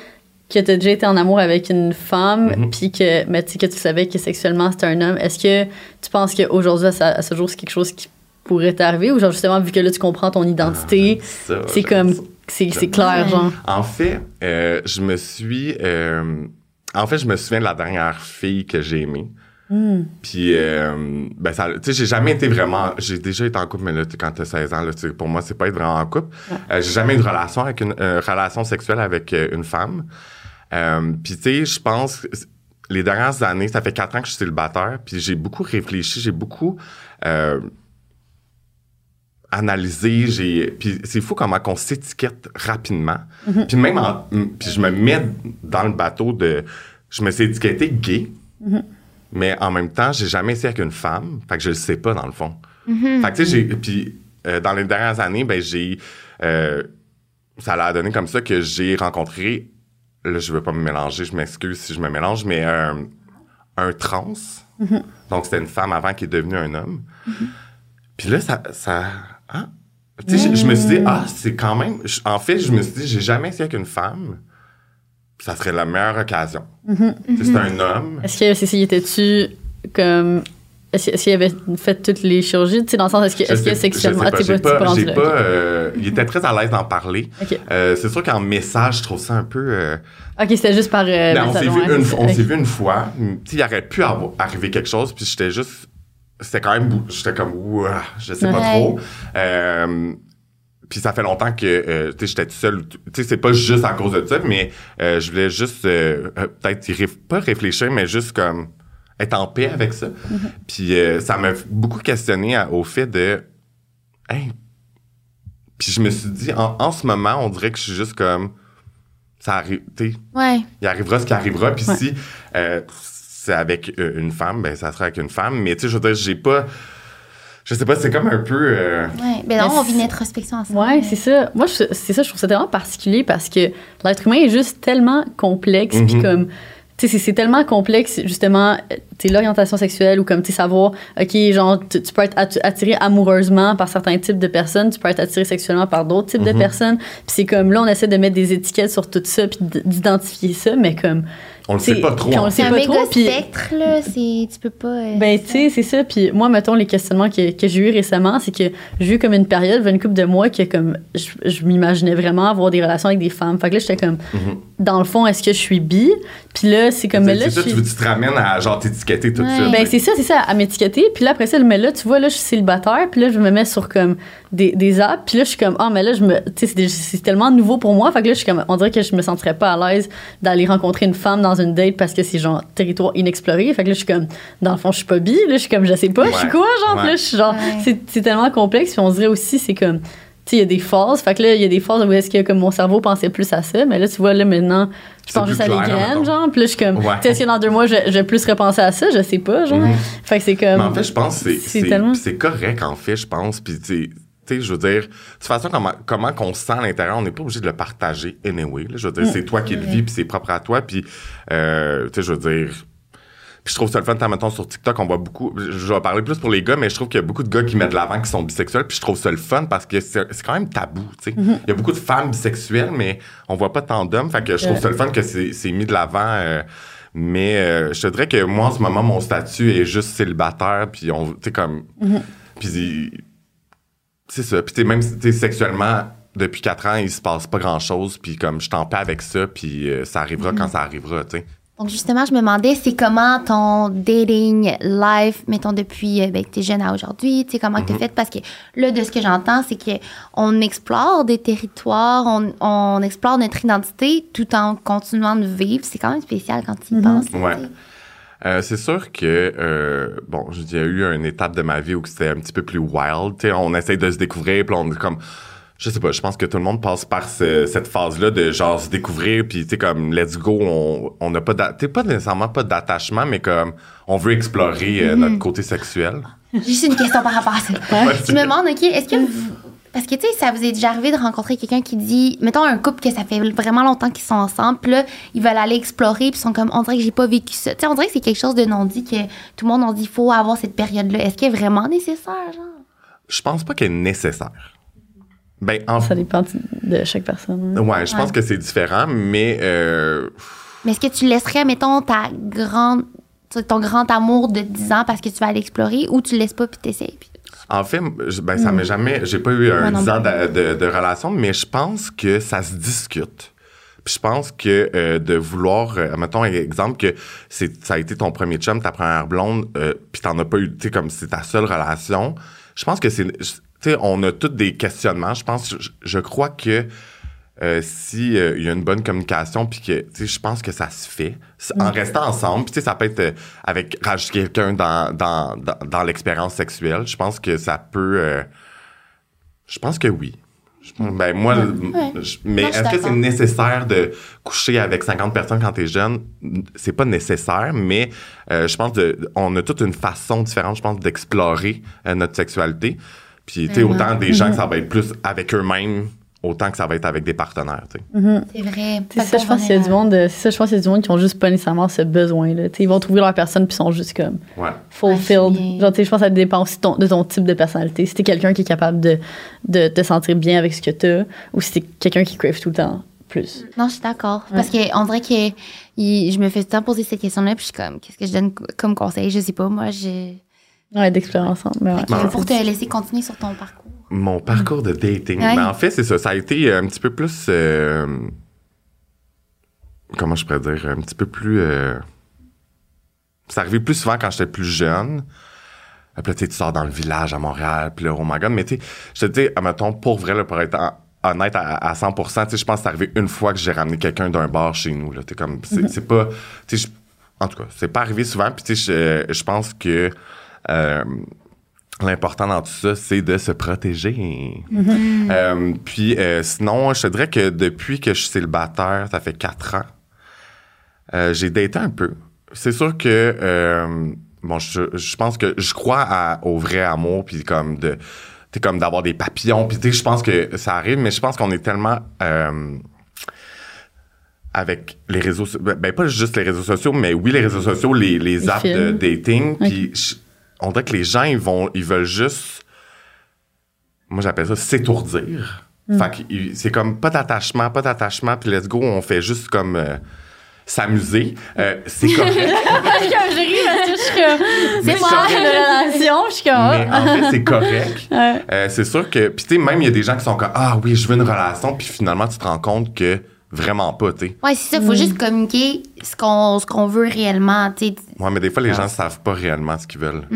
que tu as déjà été en amour avec une femme, Mhm. puis que, mais tu sais, que tu savais que sexuellement c'était un homme. Est-ce que tu penses qu'aujourd'hui, à, ce- à ce jour, c'est quelque chose qui pourrait t'arriver? Ou genre justement, vu que là, tu comprends ton identité, Ça, c'est comme, c'est c'est clair, Ouais. genre. En fait, euh, je me suis. euh, en fait, je me souviens de la dernière fille que j'ai aimée. Hmm. Puis, euh, ben, ça, tu sais, j'ai jamais été vraiment. J'ai déjà été en couple, mais là, quand t'as 16 ans, là, pour moi, c'est pas être vraiment en couple. Euh, j'ai jamais eu de relation avec une euh, relation sexuelle avec une femme. Puis, tu sais, je pense. Les dernières années, ça fait quatre ans que je suis célibataire, puis j'ai beaucoup réfléchi, j'ai beaucoup analysé, j'ai puis c'est fou comment on s'étiquette rapidement. Puis même en- puis je me mets dans le bateau de je me suis étiqueté gay. Mais en même temps, j'ai jamais essayé avec une femme, fait que je le sais pas dans le fond. Fait que tu sais j'ai puis euh, dans les dernières années, ben, j'ai. euh, ça l'a donné comme ça que j'ai rencontré. Là, je veux pas me mélanger, je m'excuse si je me mélange, mais un, un trans. Donc, c'était une femme avant qui est devenue un homme. Puis là, ça. ça ah. Tu sais, je, me suis dit, ah, c'est quand même. En fait, je me suis dit, j'ai jamais essayé avec une femme. Ça serait la meilleure occasion. Tu sais, C'est un homme. Est-ce que c'est ça, il était-tu comme. Est-ce qu'il avait fait toutes les chirurgies? Tu sais, dans le sens, est-ce que, est-ce que sexuellement. je sais Ah, t'es pas, pas pas, pas, euh, il était très à l'aise d'en parler. Ok. Euh, c'est sûr qu'en message, je trouve ça un peu. euh, Ok, c'était juste par. euh, ben, on s'est vu, ouais, une, c'est ça, on s'est ok. vu une fois. Tu sais, il aurait pu avoir, arriver quelque chose, puis j'étais juste. C'était quand même. J'étais comme, ouah, je sais pas Ouais. trop. Puis ça fait longtemps que euh, tu sais, j'étais tout seul. Tu sais, c'est pas juste à cause de ça, mais euh, je voulais juste euh, euh, peut-être réf- pas réfléchir, mais juste comme être en paix avec ça. Puis euh, ça m'a beaucoup questionné à- au fait de. Hey. Puis je me suis dit, en, en ce moment, on dirait que je suis juste comme. Ça arrive. Tu sais, Ouais. il arrivera ce qui arrivera. Puis Ouais. si euh, c'est avec une femme, ben ça sera avec une femme. Mais tu sais, je veux dire, j'ai pas. Je sais pas, c'est comme un peu. euh, Ouais. Ben non, Mais on vit une introspection ensemble. Ouais, c'est ça. Moi, je- c'est ça, je trouve ça tellement particulier parce que l'être humain est juste tellement complexe. Puis Mhm. comme, tu sais, c'est- tellement complexe, justement, euh, l'orientation sexuelle ou comme, tu sais, savoir, OK, genre, tu, tu peux être att- attiré amoureusement par certains types de personnes, tu peux être attiré sexuellement par d'autres types de Mhm. personnes. Puis c'est comme, là, on essaie de mettre des étiquettes sur tout ça puis d'identifier ça, mais comme, on le sait pas trop. quand on en le C'est sait un pas méga trop, puis- spectre, là. C'est, tu peux pas. euh, Ben, tu sais, c'est ça. Puis moi, mettons, les questionnements que, que j'ai eu récemment, c'est que j'ai eu comme une période, une couple de mois, que comme je, je m'imaginais vraiment avoir des relations avec des femmes. Fait que là, j'étais comme, Mhm. dans le fond, est-ce que je suis bi? Puis là, c'est comme, mais C'est là, c'est ça, tu, veux- tu te ramènes à genre t'étiqueter tout de Ouais. suite. Ben, c'est ça, c'est ça, à m'étiqueter. Puis là, après ça, mais là, tu vois, là, je suis célibataire. Puis là, je me mets sur comme des, des apps. Puis là, je suis comme, ah, mais là, je me, tu sais, c'est c'est tellement nouveau pour moi. Fait que là, je suis comme, on dirait que je me sentirais pas à l'aise d'aller rencontrer une femme dans une date parce que c'est genre territoire inexploré. Fait que là, je suis comme, dans le fond, je suis pas bi. Là, je suis comme, je sais pas, je suis quoi, genre. Ouais. là, je suis genre, Ouais. c'est, c'est tellement complexe. Puis on dirait aussi, c'est comme, tu sais, il y a des phases. Fait que là, il y a des phases où est-ce que comme mon cerveau pensait plus à ça. Mais là, tu vois, là, maintenant, je pense plus juste à des graines, genre. Puis là, je suis comme, Ouais. tu sais, que dans deux mois, je, je vais plus repenser à ça? Je sais pas, genre. Mhm. Fait que c'est comme. Mais en fait, je pense que c'est- c'est c'est tellement- c'est correct, en fait, je pense. Puis, tu sais, tu sais, je veux dire, de toute façon, comment, comment qu'on se sent à l'intérieur, on n'est pas obligé de le partager anyway. Là. Je veux dire, Mm. c'est toi qui le vis, puis c'est propre à toi. Puis, euh, tu sais, je veux dire... Puis je trouve ça le fun, t'as, mettons, sur TikTok, on voit beaucoup... Je vais parler plus pour les gars, mais je trouve qu'il y a beaucoup de gars qui mettent de l'avant qui sont bisexuels. Puis je trouve ça le fun parce que c'est quand même tabou, tu sais. Mm-hmm. Il y a beaucoup de femmes bisexuelles, mais on voit pas tant d'hommes. Fait que je trouve ça le fun que c'est c'est mis de l'avant... euh, mais euh, je te dirais que moi, en ce moment, mon statut est juste célibataire, puis on, tu sais, comme... Puis c'est ça. Puis tu sais, même, tu sais, sexuellement, depuis quatre ans, il se passe pas grand-chose, puis comme je t'en paie avec ça, puis euh, ça arrivera quand ça arrivera, tu sais. Donc, justement, je me demandais, c'est comment ton dating life, mettons, depuis euh, ben, que tu es jeune à aujourd'hui, tu sais, comment tu as fait? Parce que là, de ce que j'entends, c'est que on explore des territoires, on, on explore notre identité tout en continuant de vivre. C'est quand même spécial quand tu y penses. Ouais. Tu. Euh, c'est sûr que, euh, bon, il y a eu une étape de ma vie où c'était un petit peu plus wild. Tu sais, on essaye de se découvrir, puis on est comme, je sais pas, je pense que tout le monde passe par ce- cette phase-là de genre se découvrir, puis tu sais, comme, let's go, on on n'a pas, tu sais, pas nécessairement pas d'attachement, mais comme, on veut explorer euh, notre côté sexuel. J'ai juste une question par rapport à ça. Je me demande, OK, est-ce que vous. Parce que, tu sais, ça vous est déjà arrivé de rencontrer quelqu'un qui dit, mettons un couple que ça fait vraiment longtemps qu'ils sont ensemble, puis là, ils veulent aller explorer, puis ils sont comme, on dirait que j'ai pas vécu ça. Tu sais, on dirait que c'est quelque chose de non-dit que tout le monde, on dit, il faut avoir cette période-là. Est-ce qu'elle est vraiment nécessaire, genre? Je pense pas qu'elle est nécessaire. Ben, en Ça dépend de chaque personne. hein. Ouais, je pense que c'est différent, mais euh, Mais est-ce que tu laisserais, mettons, ta grande. ton grand amour de 10 ans parce que tu vas aller explorer ou tu le laisses pas puis t'essayes? Puis... en fait, je- ben, ça m'est jamais. J'ai pas eu un Moi non 10 ans de, de- de relation, mais je pense que ça se discute. Puis je pense que euh, de vouloir, euh, mettons un exemple que c'est ça a été ton premier chum, ta première blonde, euh, puis t'en as pas eu, tu sais comme c'est ta seule relation. Je pense que c'est, tu sais, on a tous des questionnements. Je pense, je, je crois que euh, si euh, il y a une bonne communication puis que tu sais je pense que ça se fait en restant ensemble puis tu sais ça peut être euh, avec rajouter quelqu'un dans dans dans, dans l'expérience sexuelle je pense que ça peut euh, je pense que oui. Ben moi Ouais. je- mais est-ce que c'est nécessaire de coucher avec 50 personnes quand t'es jeune? C'est pas nécessaire mais je pense de on a toute une façon différente je pense d'explorer notre sexualité. Puis, tu sais, Vraiment. autant des gens que ça va être plus avec eux-mêmes, autant que ça va être avec des partenaires, tu sais. C'est vrai. C'est ça, je pense qu'il y a du monde, de- c'est ça, je pense qu'il y a du monde qui ont juste pas nécessairement ce besoin-là. Tu sais, Ils vont trouver leur personne puis sont juste comme Ouais. fulfilled. Je. Genre, pense que ça dépend aussi de ton, de ton type de personnalité. Si t'es quelqu'un qui est capable de, de te sentir bien avec ce que t'as ou si t'es quelqu'un qui crave tout le temps plus. Non, je suis d'accord. Parce qu'on dirait que il- je me fais tout le temps poser cette question-là, puis je suis comme, qu'est-ce que je donne co- comme conseil? Je sais pas, moi, je. Ouais, d'explorer ensemble. Mais ouais. Fait que Ben, pour te laisser continuer sur ton parcours. Mon parcours de dating. Ouais. Ben, en fait, c'est ça. Ça a été un petit peu plus. euh, comment je pourrais dire? Un petit peu plus. euh, c'est arrivé plus souvent quand j'étais plus jeune. Puis là, tu sors dans le village à Montréal, puis là, oh my god. Mais tu sais, je te dis, admettons, pour vrai, là, pour être en- honnête à, à 100%, tu sais, je pense que c'est arrivé une fois que j'ai ramené quelqu'un d'un bar chez nous, là. T'es comme, c'est c'est pas, tu sais, en tout cas, c'est pas arrivé souvent, puis tu sais, je, je pense que euh, l'important dans tout ça, c'est de se protéger. Euh, puis euh, sinon, je te dirais que depuis que je suis célibataire, ça fait quatre ans, euh, j'ai daté un peu. C'est sûr que bon, je, je pense que je crois à- au vrai amour, puis comme de, t'sais, comme d'avoir des papillons, puis je pense que ça arrive, mais je pense qu'on est tellement avec les réseaux, ben ben, pas juste les réseaux sociaux, mais oui les réseaux sociaux, les, les apps de dating, puis je- on dirait que les gens ils vont, ils veulent juste, moi j'appelle ça s'étourdir. Fait que c'est comme pas d'attachement, pas d'attachement, puis let's go, on fait juste comme euh, s'amuser. Euh, c'est correct. je ris parce que je suis comme. C'est moi, une relation, je suis comme. Mais ah. en fait, c'est correct. Ouais. Euh, c'est sûr que. Puis, tu sais, même, il y a des gens qui sont comme Ah oui, je veux une relation. Puis finalement, tu te rends compte que vraiment pas, tu sais. Ouais, c'est ça, il faut juste communiquer ce qu'on ce qu'on veut réellement, tu sais. Ouais, mais des fois, les gens savent pas réellement ce qu'ils veulent.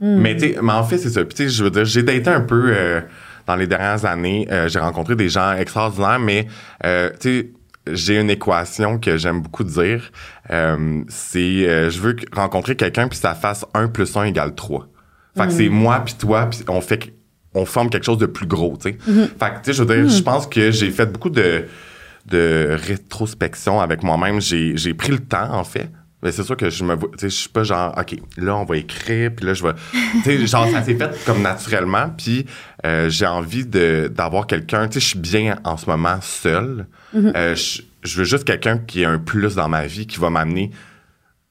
Mais, tu sais, mais en fait, c'est ça. Puis, tu sais, je veux dire, j'ai daté un peu euh, dans les dernières années. Euh, j'ai rencontré des gens extraordinaires, mais, euh, tu sais, j'ai une équation que j'aime beaucoup dire. Euh, c'est euh, je veux rencontrer quelqu'un puis ça fasse 1 plus 1 égale 3. Fait que c'est moi puis toi puis on fait on forme quelque chose de plus gros, tu sais. Fait que tu sais je veux dire, je pense que j'ai fait beaucoup de de rétrospection avec moi-même, j'ai pris le temps en fait. Mais c'est sûr que je me je suis pas genre, OK, là, on va écrire, puis là, je vais. Tu sais, genre, ça s'est fait comme naturellement, puis euh, j'ai envie de d'avoir quelqu'un, tu sais, je suis bien en ce moment seul. Euh, je, veux juste quelqu'un qui ait un plus dans ma vie, qui va m'amener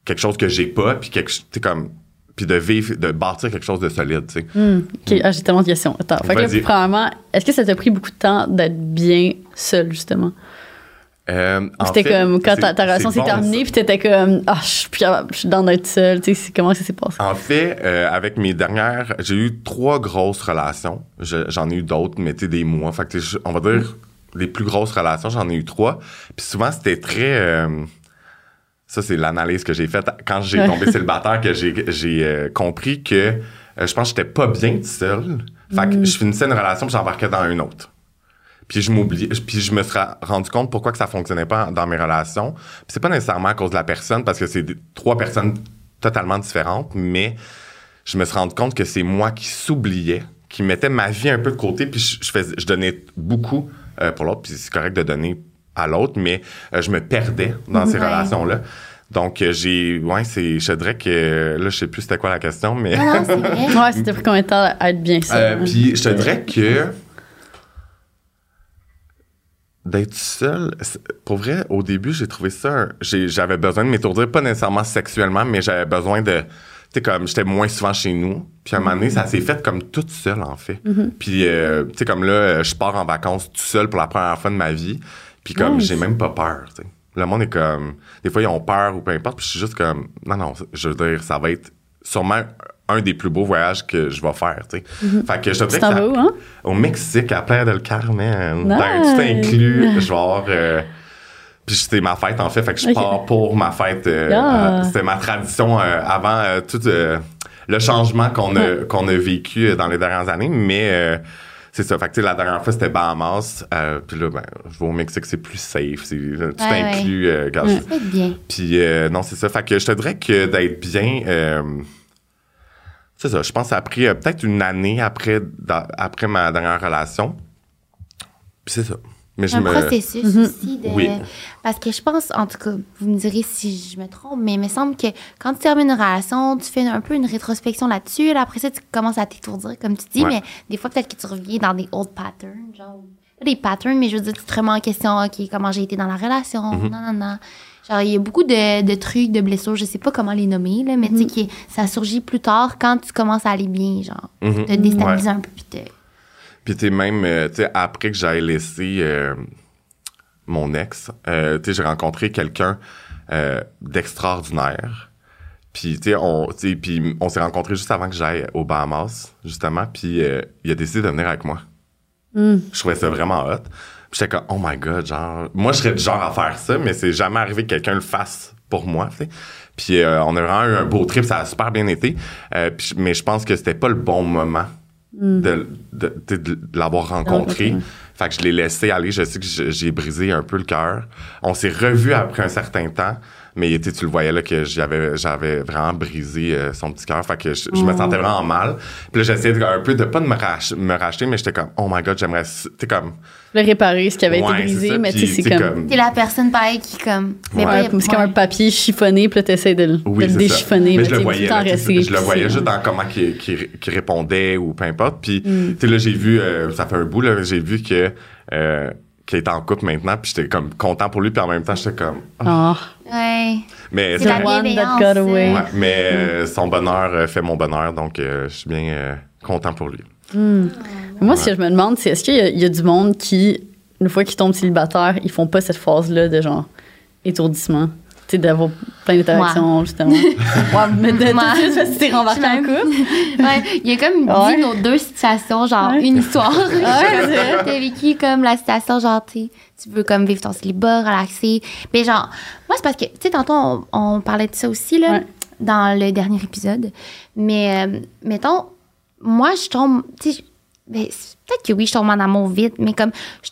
quelque chose que j'ai pas, puis quelque, tu comme. Puis de vivre, de bâtir quelque chose de solide, tu sais. Ok, ah, j'ai tellement de questions. Attends. Fait que là, premièrement, est-ce que ça t'a pris beaucoup de temps d'être bien seul, justement? Euh, C'était comme quand ta, relation s'est bon, terminée, puis t'étais comme, ah, je suis plus capable, je suis dans d'être seule. Tu sais, comment ça s'est passé? En fait, euh, avec mes dernières, j'ai eu trois grosses relations. Je- J'en ai eu d'autres, mais tu sais, des mois. Fait que, on va dire, les plus grosses relations, j'en ai eu trois. Puis souvent, c'était très... euh, ça, c'est l'analyse que j'ai faite quand j'ai tombé célibataire, que j'ai j'ai, euh, compris que euh, je pense que j'étais pas bien seul. Fait que je finissais une relation, puis j'embarquais dans une autre. Puis je m'oubliais, puis je me suis ra- rendu compte pourquoi que ça fonctionnait pas dans mes relations. Puis c'est pas nécessairement à cause de la personne, parce que c'est trois personnes totalement différentes, mais je me suis rendu compte que c'est moi qui s'oubliais, qui mettais ma vie un peu de côté, puis je, je, faisais, je donnais beaucoup euh, pour l'autre, puis c'est correct de donner à l'autre, mais euh, je me perdais dans ces Ouais. relations-là. Donc, euh, j'ai. Ouais, c'est. Je dirais que. Là, je sais plus c'était quoi la question, mais. Non, non, c'est vrai. Ouais, c'était pris combien de temps à être bien? Euh, hein? puis je te dirais que d'être seul, pour vrai, au début, j'ai trouvé ça. J'avais besoin de m'étourdir, pas nécessairement sexuellement, mais j'avais besoin de. Tu sais, comme j'étais moins souvent chez nous. Puis à un moment donné, ça s'est fait comme toute seule, en fait. Puis, euh, tu sais, comme là, euh, je pars en vacances tout seul pour la première fois de ma vie. Puis comme, Nice. j'ai même pas peur, tu sais. Le monde est comme. Des fois, ils ont peur ou peu importe. Puis je suis juste comme. Non, non, je veux dire, ça va être sûrement un des plus beaux voyages que je vais faire, tu sais. Fait que je te dirais que hein? au Mexique, à Playa del Carmen. Nice. Dans tout inclus, genre. euh, puis c'était ma fête, en fait. Fait que je pars pour ma fête. euh, euh, c'était ma tradition euh, avant euh, tout euh, le changement qu'on a, qu'on a vécu euh, dans les dernières années. Mais euh, c'est ça. Fait que tu sais, la dernière fois, c'était Bahamas. Euh, puis là, ben, je vais au Mexique, c'est plus safe. C'est euh, tout Ouais, inclus. euh, Ouais. Ça va être bien. puis euh, non, c'est ça. Fait que je te dirais que d'être bien, euh, c'est ça. Je pense que ça a pris euh, peut-être une année après, dans- après ma dernière relation. Puis c'est ça. Mais je un me. processus Mhm. aussi. De... Oui. Parce que je pense, en tout cas, vous me direz si je me trompe, mais il me semble que quand tu termines une relation, tu fais un peu une rétrospection là-dessus. Là, après ça, tu commences à t'étourdir, comme tu dis, Ouais. mais des fois, peut-être que tu reviens dans des old patterns, genre, des patterns, mais je veux dire, tu te remets en question, OK, comment j'ai été dans la relation, non, non, non. Genre, il y a beaucoup de, de trucs, de blessures, je sais pas comment les nommer, là, mais tu sais, qui- ça surgit plus tard quand tu commences à aller bien, genre, Mhm. te déstabiliser un peu, puis te... Puis tu sais, même, euh, tu sais, après que j'aille laissé euh, mon ex, euh, tu sais, j'ai rencontré quelqu'un d'extraordinaire. Puis, tu sais, on, on s'est rencontrés juste avant que j'aille aux Bahamas, justement. Puis, il a décidé de venir avec moi. Mm. Je trouvais ça vraiment hot. J'étais comme, oh my god, genre, moi, je serais du genre à faire ça, mais c'est jamais arrivé que quelqu'un le fasse pour moi, tu sais. Puis euh, on a vraiment eu un beau trip, ça a super bien été. Euh, puis mais je pense que c'était pas le bon moment de, de, de- de l'avoir rencontré. rencontrer. Fait que je l'ai laissé aller. Je sais que j'ai brisé un peu le cœur. On s'est revus après un certain temps, mais tu le voyais là que j'avais j'avais vraiment brisé euh, son petit cœur. Fait que je, je me sentais vraiment mal. Puis là, j'essayais de- un peu de pas de me, rach- me racheter, mais j'étais comme, oh my god, j'aimerais. Tu comme. Le réparer, ce qui avait Ouais, été brisé, ça. mais tu sais, c'est comme. T'es la personne, pareil, qui, comme... mais Ouais, pas- c'est comme un papier chiffonné, puis là, t'essaies de, Oui, de le déchiffonner. Mais je tu le sais, voyais, là, je le voyais juste dans comment qu'il qu'il- qu'il répondait ou peu importe. Puis, Mm. tu sais, là, j'ai vu, euh, ça fait un bout, là, j'ai vu que, euh, est en couple maintenant, puis j'étais comme content pour lui, puis en même temps, j'étais comme, Ouais. mais, C'est la The one that bienveillance. got away. ouais, mais euh, son bonheur euh, fait mon bonheur, donc euh, je suis bien euh, content pour lui. Moi, ce que je me demande, c'est est-ce qu'il y, y a du monde qui, une fois qu'ils tombent célibataires, ils font pas cette phase-là de genre étourdissement? Sais, d'avoir plein d'interactions, justement. ouais, mais de tout de suite, rembarqué en couple. Ouais, il y a comme Ouais. dit nos deux situations, genre Ouais. une histoire. T'as vécu comme la situation, genre, tu tu veux comme vivre ton célibat, relaxer. Mais genre, moi, c'est parce que, tu sais, tantôt, on, on parlait de ça aussi, là, dans le dernier épisode. Mais, euh, mettons, moi, je tombe, tu sais, ben, peut-être que oui, je tombe en amour vite, mais comme, je-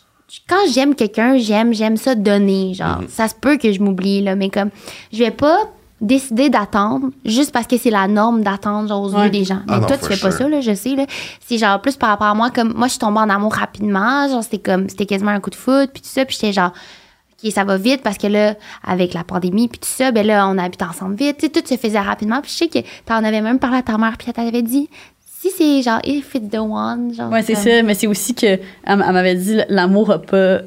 quand j'aime quelqu'un, j'aime, j'aime ça donner, genre. Ça se peut que je m'oublie, là, mais comme, je vais pas décider d'attendre juste parce que c'est la norme d'attendre, genre, aux Ouais. yeux des gens. Ah Mais non, toi, tu fais pas ça, là, je sais, là. C'est genre plus par rapport à moi, comme, moi, je suis tombée en amour rapidement, genre, c'était comme, c'était quasiment un coup de foot, puis tout ça, puis j'étais genre, OK, ça va vite parce que là, avec la pandémie, puis tout ça, ben là, on habite ensemble vite, tu sais, tout se faisait rapidement, puis je sais que t'en avais même parlé à ta mère, puis elle t'avait dit, si c'est genre, if it's the one, genre. Ouais, c'est ça, mais c'est aussi que elle, elle m'avait dit l'amour a pas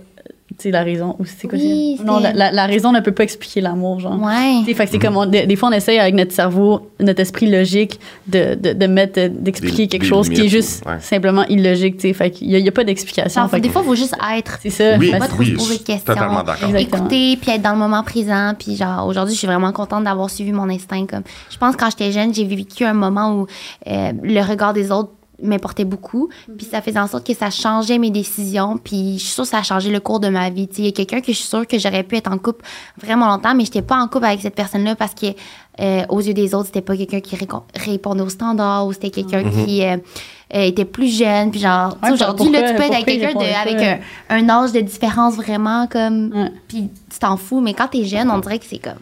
sais la raison ou c'est quoi Oui, non la, la- la raison ne peut pas expliquer l'amour genre Ouais. Tu sais, fait que c'est comme on- des, des fois on essaye avec notre cerveau notre esprit logique de, de, de mettre euh, d'expliquer quelque des chose qui est juste ouais. simplement illogique tu sais fait qu'il y a, il y a pas d'explication fait des que fois, il faut juste être. c'est ça Oui, pas que- trop se oui, poser je de suis questions. totalement d'accord. Écouter puis être dans le moment présent puis genre aujourd'hui je suis vraiment contente d'avoir suivi mon instinct comme je pense quand j'étais jeune j'ai vécu un moment où euh, le regard des autres m'importait beaucoup. Puis ça faisait en sorte que ça changeait mes décisions. Puis je suis sûre que ça a changé le cours de ma vie. Tu sais, il y a quelqu'un que je suis sûre que j'aurais pu être en couple vraiment longtemps mais j'étais pas en couple avec cette personne là parce que euh, aux yeux des autres c'était pas quelqu'un qui répondait aux standards ou c'était quelqu'un qui euh, euh, était plus jeune. Puis genre tu Ouais, aujourd'hui là tu peux être avec quelqu'un de- avec un, un âge de différence vraiment comme Ouais. puis tu t'en fous. Mais quand t'es jeune on dirait que c'est comme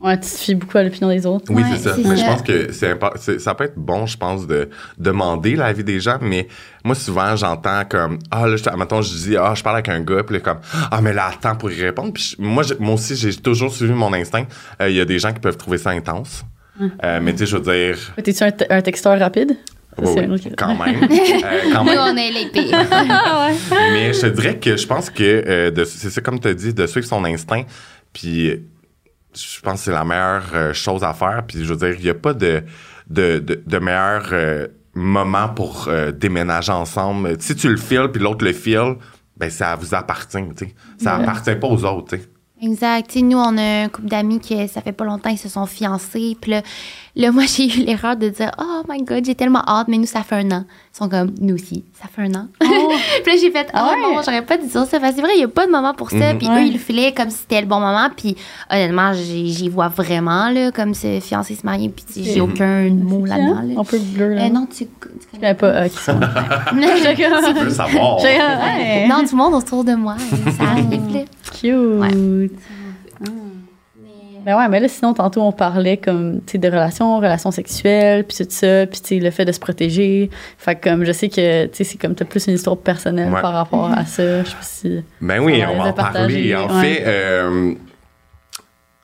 ouais tu te fies beaucoup à l'opinion des autres Oui, Ouais, c'est ça. Mais je pense que c'est ça peut être bon, je pense, de demander l'avis des gens, mais moi, souvent, j'entends comme, ah, là, je, mettons, je dis, ah, je parle avec un gars, puis là, comme, ah, mais là, attends pour y répondre. Puis je- moi, je- moi aussi, j'ai toujours suivi mon instinct. Euh, Il y a des gens qui peuvent trouver ça intense. Euh, mais tu sais, je veux dire, t'es-tu un, un texteur rapide? Oui, oui, quand même. Euh, quand nous même. on est les pires Mais je te dirais que je pense que euh, de- c'est ça comme tu as dit, de suivre son instinct. Puis je pense que c'est la meilleure euh, chose à faire. Puis je veux dire, il n'y a pas de, de, de, de meilleur euh, moment pour euh, déménager ensemble. Si tu le files puis l'autre le file, ben ça vous appartient. tu sais. Ça Ouais. appartient pas aux autres. tu sais. exact nous on a un couple d'amis qui ça fait pas longtemps ils se sont fiancés puis là, là moi j'ai eu l'erreur de dire oh my god j'ai tellement hâte mais nous ça fait un an ils sont comme nous aussi ça fait un an puis là j'ai fait oh ouais? non j'aurais pas dû dire ça c'est vrai il y a pas de moment pour ça Mhm. puis Ouais. eux ils le filaient comme si c'était le bon moment puis honnêtement j'y vois vraiment là comme se fiancer se marier puis j'ai Mhm. aucun mot là-dedans là. on peut bleu là Euh, non tu, tu connais pas euh, qui sont Tu veux savoir. Ouais. non, tout le monde autour de moi. Ça arrive, là. cute Ben ouais, mais là, sinon, tantôt, on parlait comme, tu sais, de relations, relations sexuelles, puis tout ça, puis tu sais, le fait de se protéger. Fait que, comme, je sais que, tu sais, c'est comme, t'as plus une histoire personnelle Ouais. par rapport à ça. Je sais pas si. Ben oui, on va en parler. partager, En ouais. fait, euh,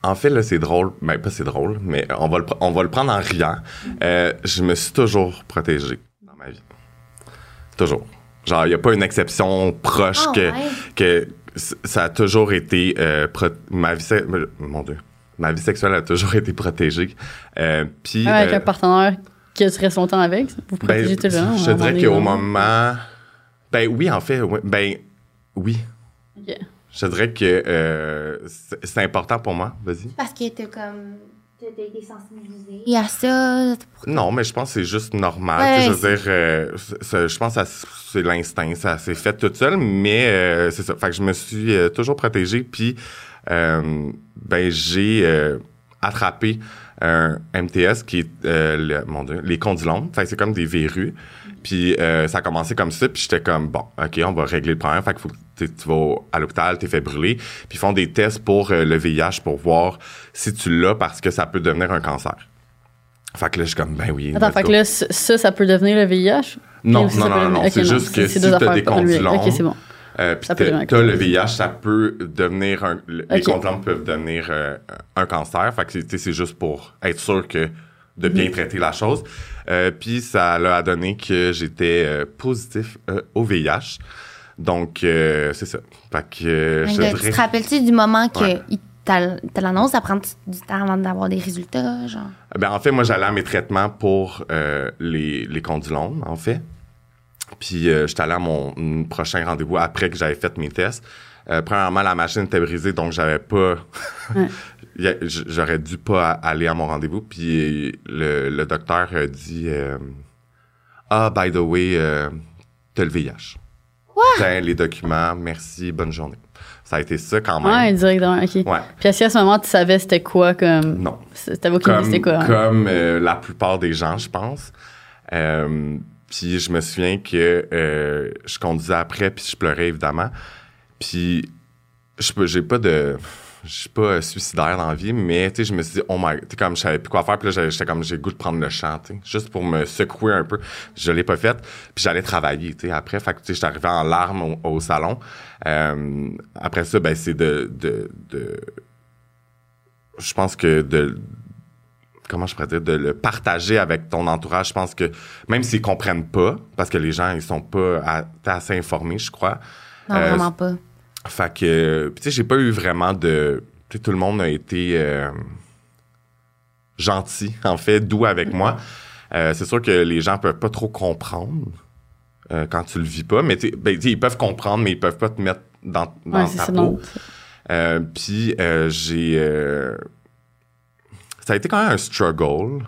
en fait, là, c'est drôle. Ben, pas c'est drôle, mais on va le, on va le prendre en riant. Euh, je me suis toujours protégé dans ma vie. Toujours. Genre, il n'y a pas une exception proche Ah, que, ouais. que ça a toujours été. euh, pro- ma vie, se- mon Dieu. Ma vie sexuelle a toujours été protégée. Euh, puis, Ouais, avec euh, un partenaire que tu restes longtemps avec, vous ben, protégez tout le temps. je un dirais qu'au moment. Ben oui, en fait, oui. ben oui. Je dirais que euh, c'est important pour moi. Vas-y. Parce que t'as comme. T'as été sensibilisé. Il y a ça. Non, mais je pense que c'est juste normal. Ouais, je veux dire, euh, je pense que c'est l'instinct. Ça s'est fait tout seul, mais euh, c'est ça. Fait que je me suis euh, toujours protégé. Puis, euh, ben, j'ai euh, attrapé un MTS qui est, euh, le- mon Dieu, les condylomes. Fait que c'est comme des verrues. Puis, euh, ça a commencé comme ça. Puis, j'étais comme, bon, OK, on va régler le problème. Fait qu'il faut que tu vas à l'hôpital, t'es fait brûler. Puis, ils font des tests pour euh, le VIH pour voir si tu l'as parce que ça peut devenir un cancer. Fait que là, je suis comme, ben oui. Attends, fait go. que là, ça, ça peut devenir le VIH? Non, non, non, non, non. C'est juste que si t'as des condylomes, Ok, c'est bon. Euh, puis t'as t'as le. VIH, ça peut devenir un, le- les Ok. condylomes peuvent devenir euh, un cancer. Fait que c'est- juste pour être sûr que de bien traiter la chose. Euh, puis ça l'a donné que j'étais euh, positif au VIH. Donc c'est ça. Fait que je Tu dirais- te rappelles-tu du moment que Ouais. il t'a t'a l'annonce, ça prend du temps avant d'avoir des résultats, genre? Ben, en fait, moi, j'allais à mes traitements pour euh, les, les condylomes, en fait. Puis, euh, j'étais allé à mon mm, prochain rendez-vous après que j'avais fait mes tests. Euh, premièrement, la machine était brisée, donc j'avais pas... Ouais. J'aurais dû pas aller à mon rendez-vous. Puis, le, le docteur a dit... euh, ah, by the way, euh, t'as le VIH. Tiens, les documents, merci, bonne journée. Ça a été ça quand même. Ouais, directement, ok. Ouais. Puis est-ce qu'à ce moment, tu savais c'était quoi comme. Non. T'avais aucune idée c'était quoi? hein? comme euh, la plupart des gens, je pense. Euh, puis je me souviens que euh, je conduisais après, puis je pleurais évidemment. Puis je j'ai pas de je suis pas suicidaire dans vie, mais je me suis dit, oh my, tu comme je savais plus quoi faire, puis là, j'étais comme, j'ai goût de prendre le champ, juste pour me secouer un peu. Je l'ai pas fait, puis j'allais travailler, tu après, fait que, tu en larmes au, au salon. Euh, après ça, ben, c'est de, de, de, je pense que de, comment je pourrais dire, de le partager avec ton entourage, je pense que, même s'ils comprennent pas, parce que les gens, ils sont pas à- assez informés, je crois, Non, Euh, vraiment pas. fait que, tu sais, j'ai pas eu vraiment de. Tu sais, tout le monde a été euh, gentil, en fait, doux avec moi. Euh, c'est sûr que les gens peuvent pas trop comprendre quand tu le vis pas, mais tu sais, ben, ils peuvent comprendre, mais ils peuvent pas te mettre dans, dans Ouais, c'est ta ça, peau. puis j'ai. Euh, ça a été quand même un struggle.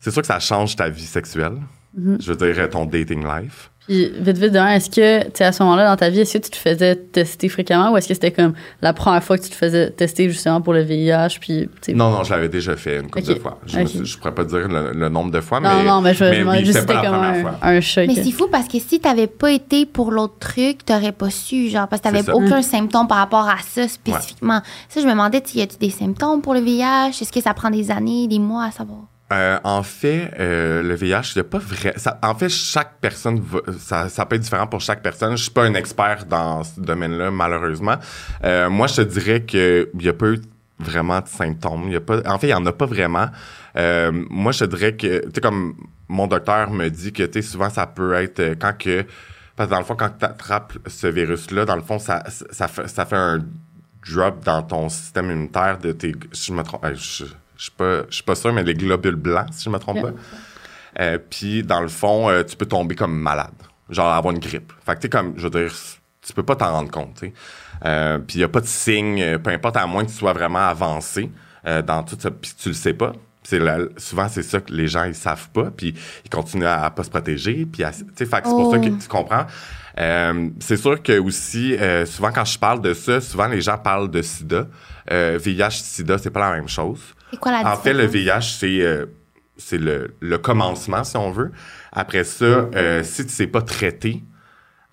C'est sûr que ça change ta vie sexuelle. Mm-hmm. Je veux dire, ton dating life. Puis vite, vite, d'un, est-ce que, tu sais, à ce moment-là dans ta vie, est-ce que tu te faisais tester fréquemment ou est-ce que c'était comme la première fois que tu te faisais tester justement pour le VIH? Puis, Non, non, je l'avais déjà fait une couple de fois. Je, me Ok. suis- je pourrais pas dire le, le nombre de fois, non, mais. non, mais je mais oui, juste comme première un, fois. un choc. Mais c'est fou parce que si t'avais pas été pour l'autre truc, t'aurais pas su, genre, parce que t'avais aucun symptôme par rapport à ça spécifiquement. Ça, je me demandais, tu y a-tu des symptômes pour le VIH? Est-ce que ça prend des années, des mois à savoir? Euh, en fait, euh, le VIH, il pas vrai. ça- en fait, chaque personne, va- ça, ça peut être différent pour chaque personne. Je suis pas un expert dans ce domaine-là, malheureusement. Euh, moi, je te dirais que il y a pas eu vraiment de symptômes. Y a pas, en fait, il y en a pas vraiment. Euh, moi, je te dirais que, tu sais, comme mon docteur me dit que, tu sais, souvent, ça peut être euh, quand que, parce que dans le fond, quand tu attrapes ce virus-là, dans le fond, ça, ça, fait, ça fait un drop dans ton système immunitaire de tes, je me trompe, euh, je suis pas, je suis pas sûr, mais les globules blancs, si je me trompe pas. Euh, puis dans le fond, euh, tu peux tomber comme malade, genre avoir une grippe. Fait que tu sais comme, je veux dire, tu peux pas t'en rendre compte. tu sais. Euh, puis il y a pas de signe, peu importe à moins que tu sois vraiment avancé dans tout ça, puis tu le sais pas. Souvent c'est ça que les gens ils savent pas, puis ils continuent à, à pas se protéger, puis à- c'est pour ça que Oh. tu comprends. Euh, c'est sûr que aussi, euh, souvent quand je parle de ça, souvent les gens parlent de SIDA. Euh, VIH, SIDA, c'est pas la même chose. Quoi la En différence? fait, le VIH, c'est euh, c'est le, le commencement, si on veut. Après ça, euh, si tu sais pas traité,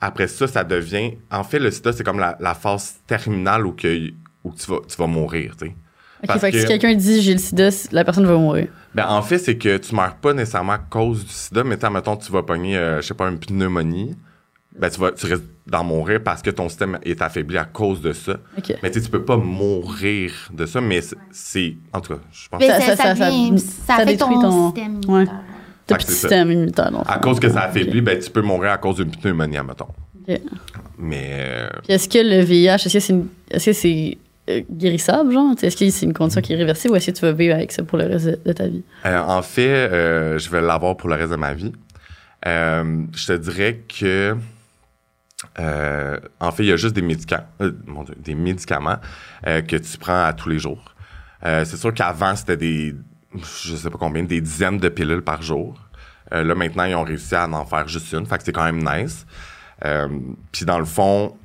après ça, ça devient... En fait, le sida, c'est comme la, la phase terminale où, que, où tu, vas, tu vas mourir, tu sais. Ok, Parce fait que, si que- quelqu'un dit j'ai le sida, la personne va mourir. Ben, en fait, c'est que tu meurs pas nécessairement à cause du sida, mais mettons, tu vas pogner, euh, je sais pas, une pneumonie. Ben, tu, vas, tu risques d'en mourir parce que ton système est affaibli à cause de ça. Ok. Mais tu peux pas mourir de ça, mais c'est-. En tout cas, je pense Mais Ça- ça, ça- ça, ça- ça- vient- ça ça affecte détruit ton, ton- système Ouais. immunitaire. Que c'est ça. système immunitaire. le À cause que ça affaiblit, ben, tu peux mourir à cause d'une pneumonie, mettons. Mais. euh, est-ce que le VIH, est-ce que c'est une- est-ce que c'est euh, guérissable, genre? Est-ce que c'est une condition qui est réversible ou est-ce que tu vas vivre avec ça pour le reste de, ta vie? Euh, en fait, euh, je vais l'avoir pour le reste de ma vie. Euh, je te dirais que, en fait, il y a juste des médicaments, des médicaments que tu prends à tous les jours. C'est sûr qu'avant c'était des, je sais pas combien, des dizaines de pilules par jour. Là maintenant, ils ont réussi à en faire juste une, fait que c'est quand même nice. Puis dans le fond,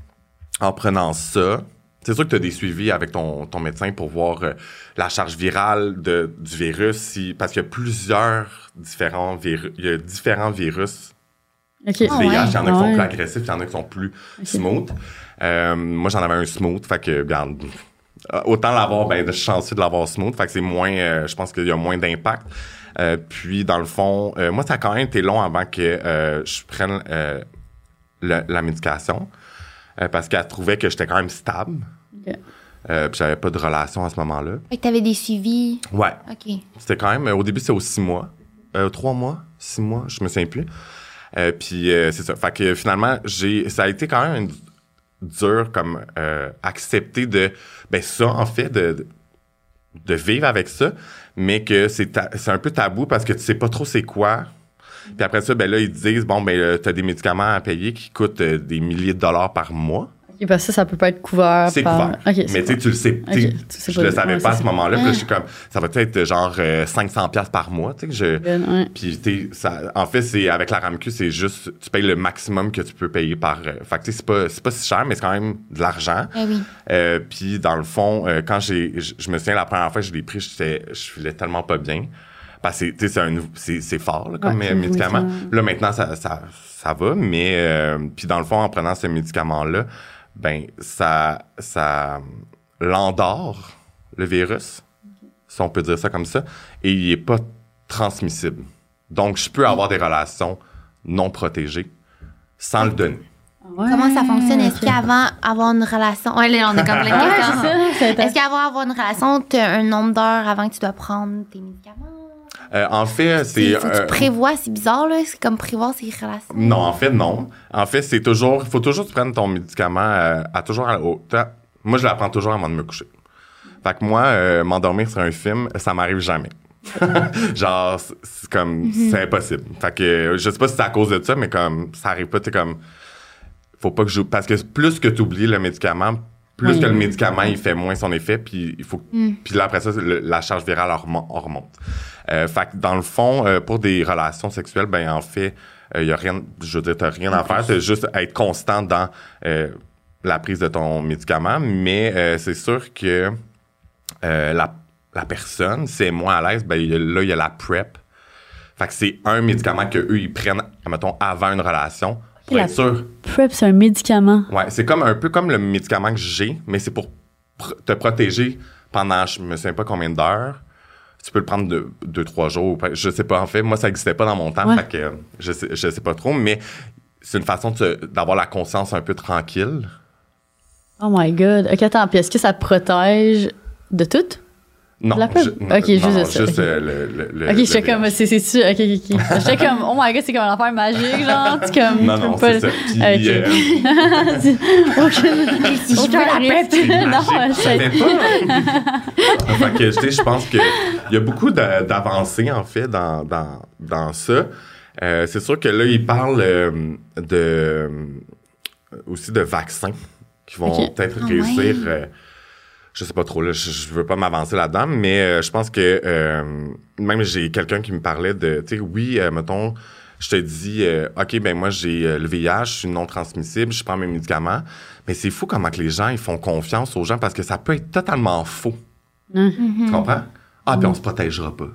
en prenant ça, c'est sûr que tu as des suivis avec ton, ton médecin pour voir euh, la charge virale de, du virus, si, parce qu'il y a plusieurs différents virus. Il y a différents virus Ok. du Ah VIH. ouais. Il y en a qui Ah sont ouais. plus agressifs, il y en a qui sont plus smooth. Euh, moi, j'en avais un smooth, fait que, regarde, autant l'avoir, ben, suis chanceux de l'avoir smooth, fait que c'est moins, euh, je pense qu'il y a moins d'impact. Puis, dans le fond, moi, ça a quand même été long avant que je prenne le- la médication, euh, parce qu'elle trouvait que j'étais quand même stable. Euh, puis j'avais pas de relation à ce moment-là. Que t'avais des suivis? Ouais. OK. C'était quand même, euh, au début, c'était aux six mois. Euh, trois mois, six mois, je me souviens plus. Euh, puis c'est ça. Fait que finalement, j'ai, ça a été quand même dur comme accepter de, ben ça en fait, de, de, de vivre avec ça, mais que c'est, c'est un peu tabou parce que tu sais pas trop c'est quoi. Puis après ça, ben là, ils disent, bon, ben euh, t'as des médicaments à payer qui coûtent euh, des milliers de dollars par mois. Parce que ça, ça peut pas être couvert C'est par... couvert. Mais tu sais, tu le sais. tu sais, Ok, tu sais je pas- le savais ouais, pas à ce moment-là. Puis là, Ah. je suis comme, ça va être genre euh, 500 pièces par mois. Tu sais, que je. Ouais. puis tu sais, ça, en fait, c'est avec la RAMQ, c'est juste, tu payes le maximum que tu peux payer par. euh, fait que tu sais, c'est pas, c'est pas si cher, mais c'est quand même de l'argent. Eh oui. Euh, puis dans le fond, euh, quand j'ai, je me souviens la première fois que je l'ai pris, j'étais, je filais tellement pas bien. Parce que c'est fort là, comme Ouais, médicament. Là maintenant, ça, ça, ça va, mais euh, puis dans le fond, en prenant ce médicament-là, ben ça, ça l'endort le virus, si on peut dire ça comme ça, et il est pas transmissible. Donc, je peux avoir des relations non protégées sans le donner. Ouais, Comment ça fonctionne? Est-ce qu'avant avoir une relation. Ouais, là, on a comme plein de Ouais, questions. c'est ça. c'est Est-ce qu'avant avoir une relation, tu as un nombre d'heures avant que tu dois prendre tes médicaments? Euh, en fait, c'est... Faut que tu euh, prévois, c'est bizarre, là. C'est comme prévoir ses relations. Non, en fait, non. En fait, c'est toujours... Il faut toujours que tu prennes ton médicament euh, à toujours... à- au temps. Moi, je la prends toujours avant de me coucher. Fait que moi, euh, m'endormir sur un film, ça m'arrive jamais. Genre, c'est- comme... C'est impossible. Fait que je sais pas si c'est à cause de ça, mais comme... Ça arrive pas, tu sais, comme... Faut pas que je... Parce que plus que tu oublies le médicament, plus Oui. que le médicament, il fait moins son effet, puis il faut... Mm. Puis là, après ça, le- la charge virale remonte. Euh, fait que dans le fond, euh, pour des relations sexuelles, ben en fait, il y a rien, je veux dire, t'as rien à faire, c'est juste être constant dans euh, la prise de ton médicament, mais euh, c'est sûr que euh, la, la personne, c'est moins à l'aise, ben il y a- là, il y a la PrEP. Fait que c'est un médicament que eux ils prennent, mettons, avant une relation, pour La- être sûr. PrEP, c'est un médicament. Ouais, c'est comme un peu comme le médicament que j'ai, mais c'est pour pr- te protéger pendant, je me souviens pas combien d'heures. Tu peux le prendre de, deux, trois jours. Je sais pas, en fait. Moi, ça n'existait pas dans mon temps. Ouais. Fait que euh, je sais, je sais pas trop, mais c'est une façon d'avoir la conscience un peu tranquille. Oh my God. OK, attends. Puis est-ce que ça protège de tout? Non. La pub? je- Ok, non, juste juste ok. euh, le, le, le- OK, j'étais comme, c'est c'est sûr. OK, OK, OK. J'étais comme, oh my God, c'est comme une affaire magique, genre. Tu comme. Non, non, c'est ça. Puis, Ok. euh, Aucune. Si je la aucun PrEP. risque. C'est Non, je ça fait pas. fait que, tu sais, je pense qu'il y a beaucoup d'a- d'avancées, en fait, dans, dans, dans ça. Euh, c'est sûr que là, ils parlent euh, de, aussi de vaccins qui vont Ok. peut-être Ah réussir. ouais. Je sais pas trop, là, je, je veux pas m'avancer là-dedans, mais euh, je pense que euh, même j'ai quelqu'un qui me parlait de, tu sais, oui, euh, mettons, je te dis, euh, OK, ben moi, j'ai euh, le VIH, je suis non transmissible, je prends mes médicaments, mais c'est fou comment que les gens, ils font confiance aux gens parce que ça peut être totalement faux. Mhm. Tu comprends? Ah, puis on se protégera pas.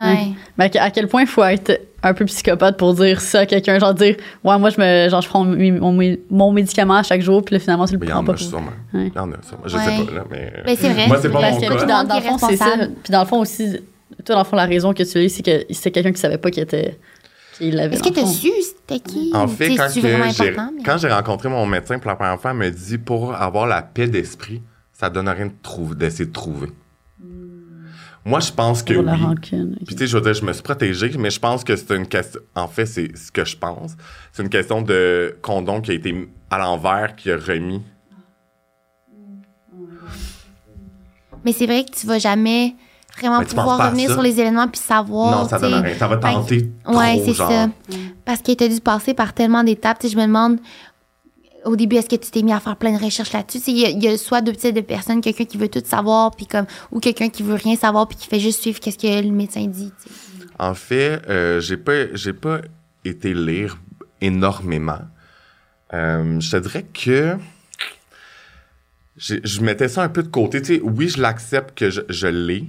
Ouais. Mais à que- à quel point il faut être un peu psychopathe pour dire ça à quelqu'un, genre dire ouais moi je me genre je prends mon, mon- mon médicament à chaque jour puis là finalement tu le Il y prends en pas a sûrement. Ouais. Il y en a sûrement. Je Ouais. sais pas, là, mais... Ben, c'est vrai. Moi, c'est pas Parce mon que, cas. puis dans, dans le fond, c'est ça. Puis dans le fond aussi, toi, dans le fond, la raison que tu as eu, c'est que c'était quelqu'un qui savait pas qu'il était. qu'il l'avait. Est-ce que t'as fond. su c'était qui? En fait, Tu quand, mais- quand j'ai rencontré mon médecin pour la première fois, elle me dit pour avoir la paix d'esprit, ça donne rien de trouver, d'essayer de trouver. Moi, je pense que la oui. rancune. Puis tu sais, je veux dire, je me suis protégé, mais je pense que c'est une question. En fait, c'est ce que je pense. C'est une question de condom qui a été à l'envers, qui a remis. Mais c'est vrai que tu vas jamais vraiment Mais pouvoir revenir sur les événements puis savoir. non, ça tu sais. donne rien. Ça va tenter trop, Ouais, c'est ça. Parce qu'il t'a dû passer par tellement d'étapes. Tu sais, je me demande, au début, est-ce que tu t'es mis à faire plein de recherches là-dessus? Il y, a- soit deux types de personnes, quelqu'un qui veut tout savoir, puis comme, ou quelqu'un qui veut rien savoir, puis qui fait juste suivre qu'est-ce que le médecin dit. En fait, euh, j'ai pas, pas été lire énormément. Euh, je te dirais que je mettais ça un peu de côté. Oui, je l'accepte que je, je l'ai,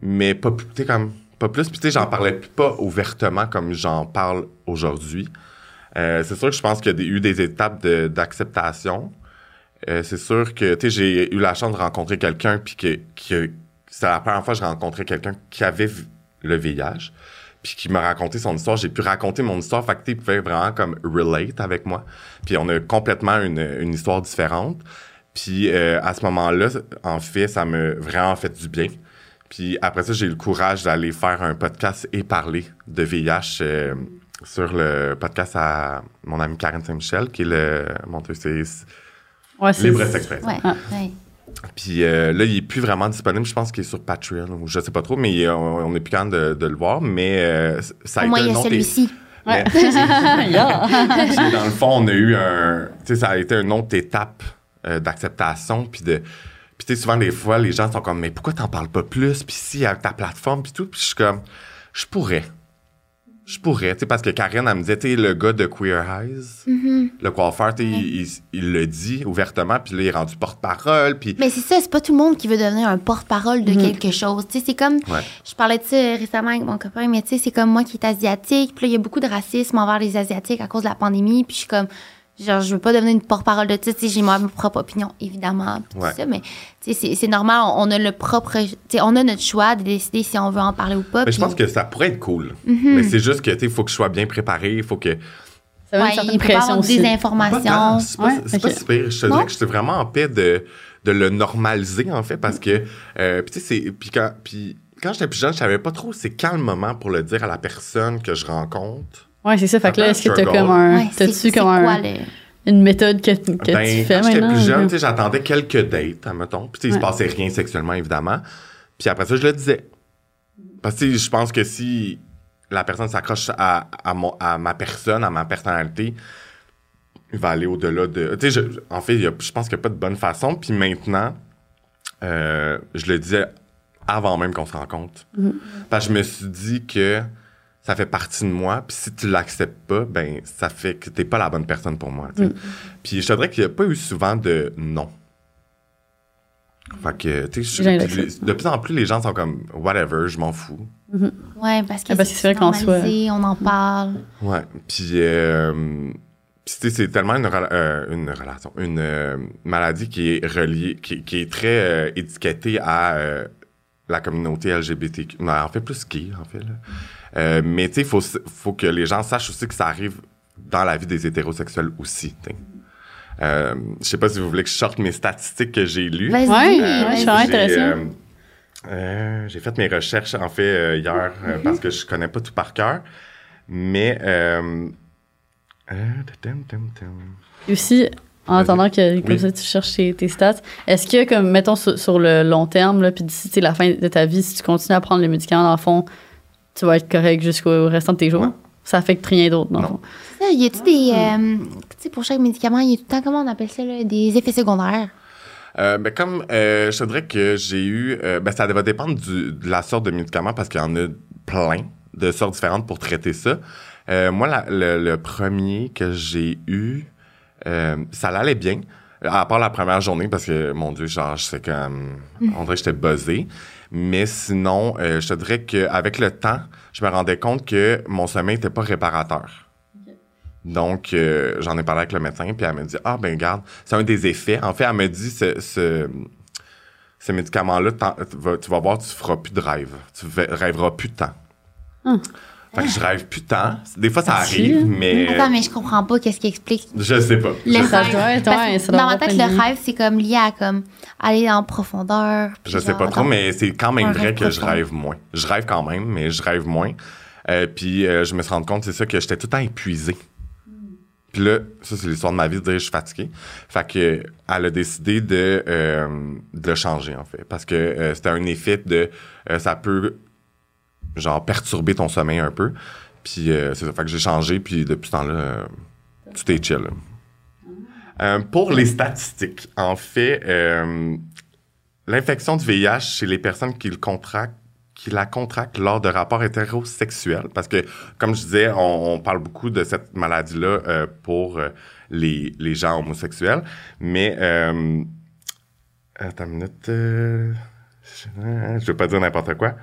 mais pas, comme, pas plus. Puis j'en parlais pas ouvertement comme j'en parle aujourd'hui. Euh, c'est sûr que je pense qu'il y a eu des étapes d'acceptation. Euh, c'est sûr que, j'ai eu la chance de rencontrer quelqu'un, puis que, que c'est la première fois que je rencontrais quelqu'un qui avait le VIH, puis qui m'a raconté son histoire. J'ai pu raconter mon histoire, fait que, tu pouvait vraiment comme relate avec moi. Puis on a complètement une, une histoire différente. Puis euh, à ce moment-là, en fait, ça m'a vraiment fait du bien. Puis après ça, j'ai eu le courage d'aller faire un podcast et parler de VIH sur le podcast à mon ami Karen Saint-Michel, qui est le... Mon Dieu, c'est Ouais, c'est. Libre Express. Ouais, Ah. ouais. Puis euh, là, il est plus vraiment disponible. Je pense qu'il est sur Patreon ou je sais pas trop, mais il- on, on est plus capable de, de le voir. Mais euh, ça a Au été moins, il y un a celui-ci. Ouais. Mais- dans le fond, on a eu un. Tu sais, ça a été une autre étape euh, d'acceptation. Puis de. Puis, tu sais, souvent, des fois, les gens sont comme, mais pourquoi t'en parles pas plus? Puis, si, avec ta plateforme, puis tout. Puis, je suis comme, je pourrais. Je pourrais, tu sais, parce que Karen, elle me disait, tu le gars de Queer Eyes, Mm-hmm. le coiffeur, tu il, il- il le dit ouvertement, puis là, il est rendu porte-parole, puis. Mais c'est ça, c'est pas tout le monde qui veut devenir un porte-parole de quelque chose. Tu sais, c'est comme. Ouais. Je parlais de ça récemment avec mon copain, mais tu sais, c'est comme moi qui est asiatique. Puis là, il y a beaucoup de racisme envers les Asiatiques à cause de la pandémie. Puis je suis comme. Genre, je veux pas devenir une porte-parole de sais, j'ai ma propre opinion, évidemment. puis Ouais. tout ça, mais c'est- normal. On a le propre. Tu sais, on a notre choix de décider si on veut en parler ou pas. Mais je pense que ça pourrait être cool. Mm-hmm. Mais c'est juste que, tu sais, il faut que je sois bien préparé, il faut que. Ça Ouais, une certaine il peut pas pression avoir aussi. des informations. tant, C'est pas, Ouais, pas pire. Je te dirais que j'étais vraiment en paix de, de le normaliser, en fait, parce que. euh, puis, tu sais, c'est- puis quand, puis quand j'étais plus jeune, je savais pas trop c'est quand le moment pour le dire à la personne que je rencontre. Ouais, c'est ça. Fait que là, est-ce que t'as comme un. Ouais, T'as-tu comme quoi un, une méthode que, que ben, tu fais quand j'étais plus jeune, j'attendais quelques dates, admettons. Puis, tu sais, il se Ouais. passait rien sexuellement, évidemment. Puis après ça, je le disais. Parce que, tu sais, je pense que si la personne s'accroche à, à, mon- à ma personne, à ma personnalité, il va aller au-delà de. Tu sais, en fait, il y a- je pense qu'il n'y a pas de bonne façon. Puis maintenant, euh, je le disais avant même qu'on se rencontre. Parce que je me suis dit que ça fait partie de moi. Puis si tu l'acceptes pas, ben ça fait que t'es pas la bonne personne pour moi. tu sais. Puis je te dirais qu'il n'y a pas eu souvent de non. Fait que, tu sais, de plus en plus, les gens sont comme whatever, je m'en fous. Ouais, parce que Ah, c'est vrai qu'en soi- normalisé, on en parle. Ouais. Puis, euh, puis, tu sais, c'est tellement une, rela- euh, une relation, une euh, maladie qui est reliée, qui, qui est très euh, étiquetée à euh, la communauté LGBTQ. Non, en fait, plus qui, en fait. Là. Euh, mais tu sais, il faut, faut que les gens sachent aussi que ça arrive dans la vie des hétérosexuels aussi. Euh, je sais pas si vous voulez que je sorte mes statistiques que j'ai lues. Vas-y. Ouais, vas-y. je suis vraiment J'ai, intéressée. euh, euh, j'ai fait mes recherches, en fait, euh, hier, euh, parce que je connais pas tout par cœur. Mais... Euh, euh, aussi, en attendant que comme Oui. ça, tu cherches tes, tes stats, est-ce que, comme, mettons, sur, sur le long terme, là, puis d'ici la fin de ta vie, si tu continues à prendre les médicaments, dans le fond, tu vas être correct jusqu'au restant de tes jours? Ouais. Ça affecte rien d'autre, dans le Non. fond. Ça, y a-tu des. euh, tu sais, pour chaque médicament, y a tout le temps, comment on appelle ça, là, des effets secondaires? Euh, ben, comme euh, je te dirais que j'ai eu... euh, ben, ça va dépendre du- de la sorte de médicament parce qu'il y en a plein de sortes différentes pour traiter ça. Euh, moi, la- le, le premier que j'ai eu, euh, ça allait bien. À part la première journée, parce que, mon Dieu, genre, c'est comme... On dirait que j'étais buzzé. Mais sinon, euh, je te dirais qu'avec le temps, je me rendais compte que mon sommeil n'était pas réparateur. Donc, euh, j'en ai parlé avec le médecin, puis elle m'a dit, ah, ben, garde, c'est un des effets. En fait, elle me dit, ce, ce, ce médicament-là, tu vas, voir, tu feras plus de rêve. Tu ve- rêveras plus de temps. Hum. Fait que je rêve plus de temps. Des fois, ça arrive, mais Attends, mais je comprends pas qu'est-ce qui explique. je sais pas. Le Je, Ça rêve. doit être, Parce ouais, que ça doit dans ma tête, le rêve, c'est comme lié à comme aller en profondeur. je sais genre, pas trop, mais c'est quand même vrai que je profond. rêve moins. Je rêve quand même, mais je rêve moins. Euh, puis euh, je me suis rendu compte, c'est ça, que j'étais tout le temps épuisé. Puis là, ça, c'est l'histoire de ma vie, de dire je suis fatigué. Fait que elle a décidé de, euh, de le changer, en fait. Parce que euh, c'était un effet de... euh, ça peut, genre, perturber ton sommeil un peu. Puis euh, c'est ça. Fait que j'ai changé, puis depuis ce temps-là, euh, tout est chill. Euh, pour les statistiques, en fait, l'infection du VIH chez les personnes qui le contractent, qui la contractent lors de rapports hétérosexuels, parce que, comme je disais, on, parle beaucoup de cette maladie-là pour les, les gens homosexuels, mais... Attends une minute... je ne veux pas dire n'importe quoi.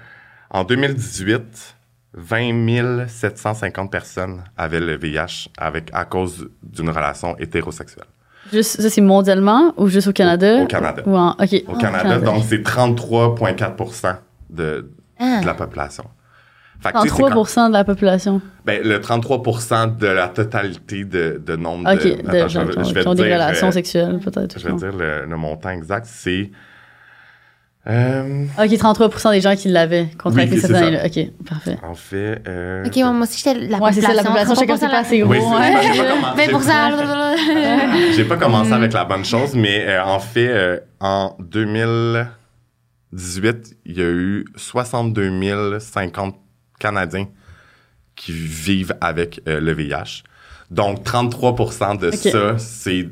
En 2018, 20 750 personnes avaient le VIH avec, à cause d'une relation hétérosexuelle. Juste, ça, c'est mondialement ou juste au Canada? Au Canada. Ou en. Au Canada, donc c'est 33,4 de, Ah. de la population. Fait que, tu sais, c'est 33 quand- de la population. ben, le 33 de la totalité de, de nombre de... de Attends, gens qui ont, je vais qui ont te des relations euh, sexuelles, peut-être. Je vais dire le, le montant exact, c'est... euh, OK, 33% des gens qui l'avaient contracté Oui, cette année-là. OK, parfait. en fait... euh, Ok, moi aussi, j'étais la Ouais, c'est ça, la population, je sais que c'est pas assez gros. Oui, ouais. ça, j'ai pas commencé. Pas Mm. avec la bonne chose, mais euh, en fait, euh, en 2018, il y a eu 62 050 Canadiens qui vivent avec euh, le VIH. Donc, 33% de ça, c'est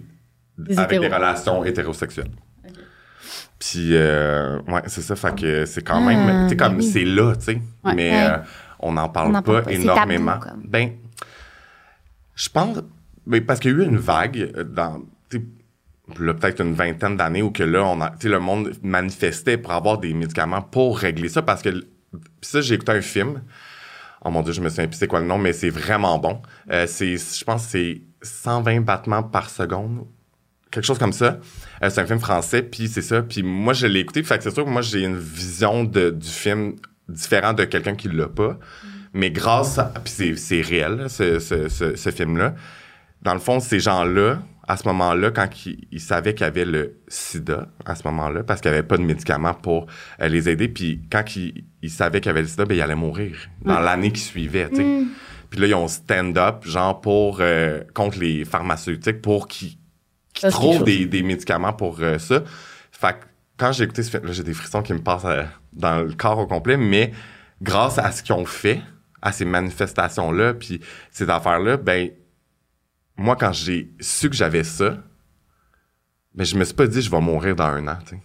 Des avec des relations hétérosexuelles. Puis, euh, ouais, c'est ça, fait que c'est quand même, Ah, tu sais, comme, ben oui. c'est là, tu sais, Ouais. mais Ouais. euh, on n'en parle pas parle pas, c'est énormément. tabou, comme. Ben, je pense, ben, parce qu'il y a eu une vague euh, dans, là, peut-être une vingtaine d'années où que là, on a, tu sais, le monde manifestait pour avoir des médicaments pour régler ça, parce que, ça, j'ai écouté un film, oh mon dieu, je me souviens plus c'est quoi le nom, mais c'est vraiment bon. Euh, c'est, je pense que c'est 120 battements par seconde, quelque chose comme ça. Euh, c'est un film français, puis c'est ça. Puis moi, je l'ai écouté, fait que c'est sûr que moi, j'ai une vision de, du film différente de quelqu'un qui l'a pas. Mais grâce à... Puis c'est, c'est réel, là, ce, ce, ce, ce film-là. Dans le fond, ces gens-là, à ce moment-là, quand ils, ils savaient qu'il y avait le sida, à ce moment-là, parce qu'il n'y avait pas de médicaments pour euh, les aider, puis quand ils, ils savaient qu'il y avait le sida, ben, ils allaient mourir dans l'année qui suivait, tu sais. Mm. Puis là, ils ont stand-up, genre, pour... euh, contre les pharmaceutiques, pour qu'ils qui Parce trouvent des, des médicaments pour euh, ça. Fait que quand j'ai écouté ce film, là, j'ai des frissons qui me passent euh, dans le corps au complet, mais grâce à ce qu'ils ont fait, à ces manifestations-là, puis ces affaires-là, ben, moi, quand j'ai su que j'avais ça, ben, je me suis pas dit, je vais mourir dans un an, tu sais.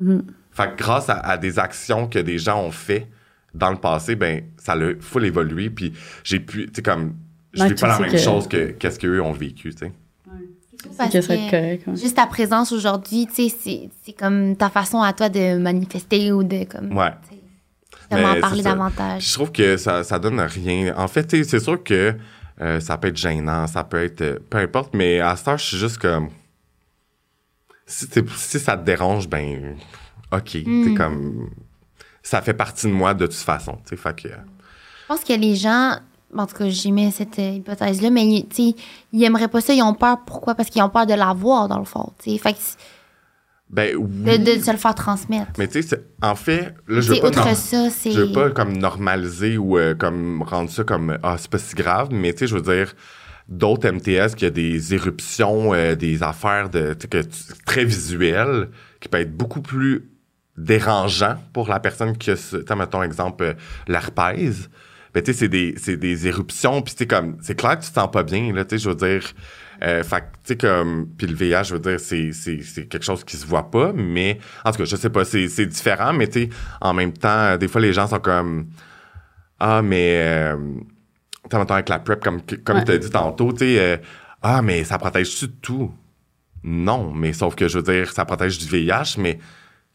Mhm. Fait que grâce à, à des actions que des gens ont fait dans le passé, ben, ça l'a full évolué, puis j'ai pu, tu sais, comme, je vis pas la même que- chose que qu'est-ce qu'eux ont vécu, tu sais. Parce que ça va être que correct. ouais. juste ta présence aujourd'hui, tu sais, c'est- c'est comme ta façon à toi de manifester ou de comme. Ouais. tu sais, Vraiment Mais parler davantage. Je trouve que ça, ça donne rien. En fait, tu sais, c'est sûr que euh, ça peut être gênant, ça peut être... euh, peu importe, mais à cette heure, je suis juste comme... Si, ça te dérange, ben, OK. Mm. T'es comme... Ça fait partie de moi de toute façon, tu sais, fait que... Je pense que les gens, en tout cas, j'aimais cette euh, hypothèse-là, mais ils- ils aimeraient pas ça, ils ont peur. Pourquoi? Parce qu'ils ont peur de l'avoir, dans le fond. tu sais. Fait que Ben, de, oui. de se le faire transmettre. Mais tu sais, en fait, là, je veux pas... ça. Je veux pas comme normaliser ou euh, comme rendre ça comme ah c'est pas si grave, mais tu sais je veux dire d'autres MTS qui a des éruptions, euh, des affaires de que tu- très visuelles qui peut être beaucoup plus dérangeant pour la personne qui a mettons exemple euh, l'herpès. Ben tu sais c'est des c'est des éruptions puis tu comme c'est clair que tu te sens pas bien là, tu sais je veux dire euh, fait tu sais, comme, puis le VIH, je veux dire, c'est, c'est, c'est quelque chose qui se voit pas, mais, en tout cas, je sais pas, c'est, c'est différent, mais tu sais, en même temps, euh, des fois, les gens sont comme, ah, mais, euh, tu avec la PrEP, comme, comme Ouais. tu as dit tantôt, tu sais, euh, ah, mais ça protège-tu de tout? Non, mais sauf que je veux dire, ça protège du VIH, mais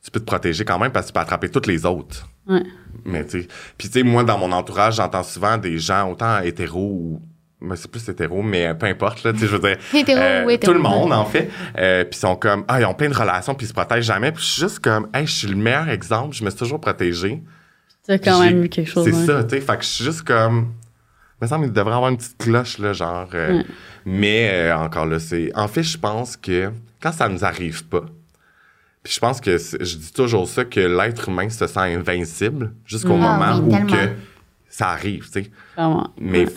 tu peux te protéger quand même parce que tu peux attraper toutes les autres. Ouais. Mais tu sais, puis tu sais, moi, dans mon entourage, j'entends souvent des gens, autant hétéros ou. Mais c'est plus hétéro, mais peu importe, là, tu sais, je veux dire. Hétéro euh, ou hétéro. Tout le monde, en fait. Euh, puis ils sont comme, ah, ils ont plein de relations, puis ils se protègent jamais. Puis je suis juste comme, hey, je suis le meilleur exemple, je me suis toujours protégé. Tu as quand même eu quelque chose. C'est ouais. ça, tu sais. Fait que je suis juste comme. Il me semble qu'il devrait avoir une petite cloche, là, genre. euh, Ouais. Mais euh, encore là, c'est. En fait, je pense que quand ça nous arrive pas, puis je pense que c'est- je dis toujours ça, que l'être humain se sent invincible jusqu'au Mm. Ah moment oui, où tellement. que ça arrive, tu sais. Vraiment. Mais, Ouais.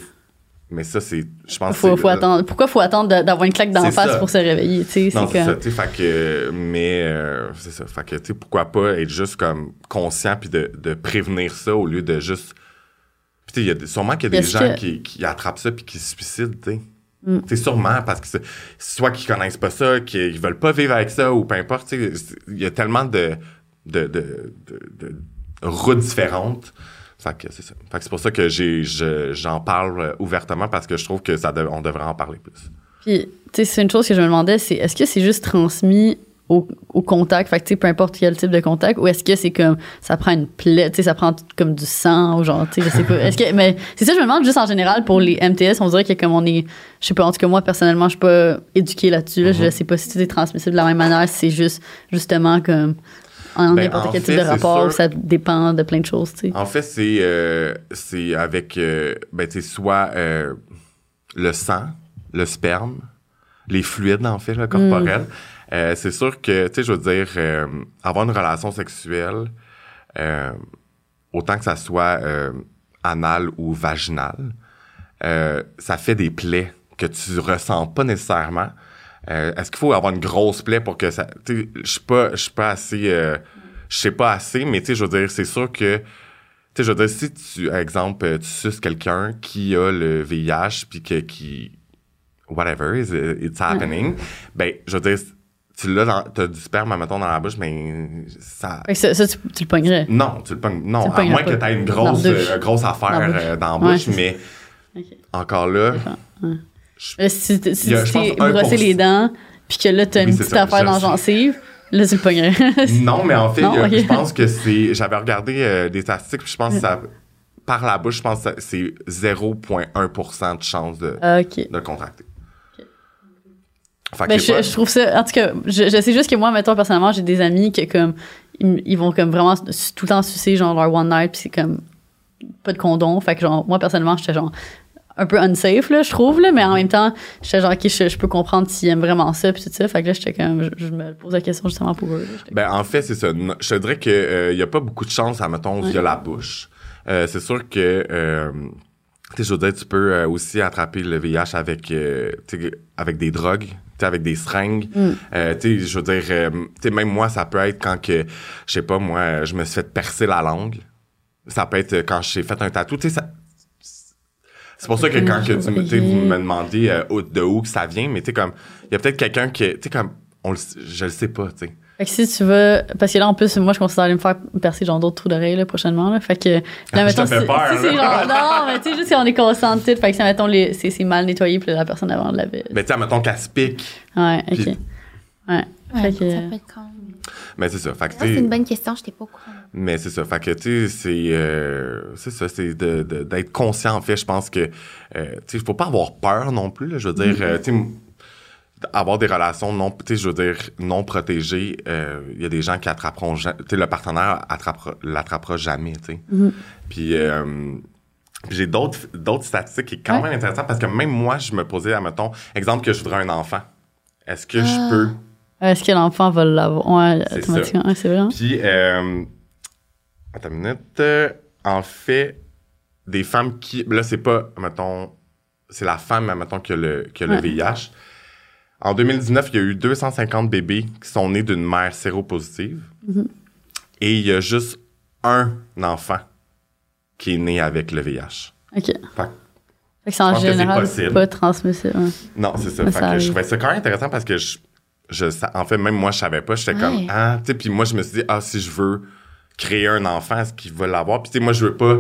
mais ça, c'est. Je pense Faut, que faut c'est- attendre. Pourquoi faut attendre d'avoir une claque d'en face ça. pour se réveiller? Tu sais, Non, c'est ça, tu sais, fait que, mais, euh, c'est ça, fait que, tu sais, pourquoi pas être juste comme conscient puis de, de prévenir ça au lieu de juste, puis tu sais, il y a des- sûrement qu'il y a des gens que- qui, qui attrapent ça puis qui se suicident, tu sais. Mm. C'est sûrement parce que soit qu'ils connaissent pas ça, qu'ils veulent pas vivre avec ça ou peu importe, il y a tellement de, de, de, routes différentes. Fait que c'est ça. Fait que c'est pour ça que j'ai, j'en parle euh, ouvertement parce que je trouve que ça on devrait en parler plus. Puis, tu sais, c'est une chose que je me demandais, c'est est-ce que c'est juste transmis au, au contact, fait que, tu sais, peu importe quel type de contact, ou est-ce que c'est comme, ça prend une plaie, tu sais, ça prend tout comme du sang, ou genre, tu sais, je sais pas. Est-ce que, mais c'est ça, je me demande juste en général pour les MTS, on dirait que comme on est, je sais pas, en tout cas, moi, personnellement, je suis pas éduquée là-dessus, là, je Mhm. sais pas si c'est transmissible de la même manière, si c'est juste, justement, comme, en Ben, n'importe quel fait, type de rapport, sûr. ça dépend de plein de choses, tu sais. En fait, c'est euh, c'est avec euh, ben tu sais, soit euh, le sang, le sperme, les fluides en fait là, corporels. Euh, c'est sûr que tu sais je veux dire euh, avoir une relation sexuelle euh, autant que ça soit euh, anal ou vaginal, euh, ça fait des plaies que tu ressens pas nécessairement. Est-ce qu'il faut avoir une grosse plaie pour que ça... Tu sais, je suis pas, je suis pas assez... je sais pas assez, mais tu sais, je veux dire, c'est sûr que... Tu sais, je veux dire, si tu, exemple, tu suces quelqu'un qui a le VIH, puis que, qui... Whatever, is- it's happening, ben, je veux dire, tu l'as dans... T'as du sperme, mettons, dans la bouche, mais ça... Fait que ça, ça, tu, tu le pognerais. Non, tu le pognes. Non, le à moins que pas. tu aies une grosse, euh, grosse affaire Dans la bouche. euh, dans la bouche, mais encore là, Ouais. je- si tu si t'es 1%. brossé les dents, puis que là, t'as Oui, une petite ça, affaire dans la gencive, là, tu le pognerais. Non, mais en fait, Non, ok. je pense que c'est. J'avais regardé euh, des statistiques, puis je pense que ça. Par la bouche, je pense que c'est 0,1% de chance de, Ah, OK. de le contracter. Que Ben, je, je trouve ça. En tout cas, je, je sais juste que moi, mettons, personnellement, j'ai des amis qui, comme, ils, ils vont comme vraiment tout le temps sucer, genre, leur one night, puis c'est comme pas de condom. Fait que, genre, moi, personnellement, j'étais genre un peu unsafe, là, je trouve, là, mais en même temps, j'étais genre, OK, je, je peux comprendre s'ils aiment vraiment ça, puis tout ça. Fait que là, j'étais comme, je, je me pose la question justement pour eux. Ben, en fait, c'est ça. Je te dirais qu'il n'y a pas beaucoup de chance, à mettons, via la bouche. Euh, c'est sûr que, euh, tu sais, je veux dire, tu peux euh, aussi attraper le VIH avec, euh, avec des drogues, avec des seringues. Mm. Euh, tu sais, je veux dire, euh, tu sais, même moi, ça peut être quand que, je sais pas, moi, je me suis fait percer la langue. Ça peut être quand j'ai fait un tatou. Tu sais, ça... C'est pour ça que quand que tu, me- vous me demandez euh, de où que ça vient, mais tu sais, comme, il y a peut-être quelqu'un qui, tu sais, comme, on le, je le sais pas, tu sais. Fait que si tu veux, parce que là, en plus, moi, je considère aller me faire percer genre d'autres trous d'oreille, là, prochainement, là. Fait que, là, Ah, mettons, si- peur, si c'est là. genre, non, mais tu sais, juste si on est conscient de tout, fait que ça, mettons, les, c'est, c'est mal nettoyé, puis la personne avant l'avait. Mais tu sais, mettons qu'elle se pique. Ouais, ok. Puis- Ouais. Ouais, Fait que- Ça peut être con. Mais c'est ça. Fait que, c'est une bonne question, je t'ai pas au courant. Mais c'est ça. Fait que, tu sais, c'est, euh, c'est ça, c'est de, de- d'être conscient, en fait. Je pense que, euh, tu sais, faut pas avoir peur non plus, là. Je veux dire, euh, tu sais, m- avoir des relations non, tu sais, je veux dire, non protégées, euh, il y a des gens qui attraperont, tu sais, le partenaire attrapera, l'attrapera jamais, tu sais. Mhm. Puis, euh, puis j'ai d'autres, d'autres statistiques qui est quand Ouais. même intéressant parce que même moi, je me posais, admettons, exemple que je voudrais un enfant. Est-ce que Ah. je peux? Est-ce que l'enfant va l'avoir? Ouais, C'est automatiquement. C'est vrai. hein? Puis, euh, attends une minute. En fait, des femmes qui. Là, c'est pas, mettons, c'est la femme, mettons, qui a le, qui a le Ouais. VIH. En 2019, il y a eu 250 bébés qui sont nés d'une mère séropositive. Mm-hmm. Et il y a juste un enfant qui est né avec le VIH. OK. Fait Fait- que c'est en général pas transmissible. ouais. Non, c'est ça. Ça Fait que je trouvais ça quand même intéressant parce que je, en fait, même moi, je savais pas. J'étais Ouais. comme, ah, tu sais, puis moi, je me suis dit, ah, si je veux créer un enfant, est-ce qu'il va l'avoir? Puis, tu sais, moi, je veux pas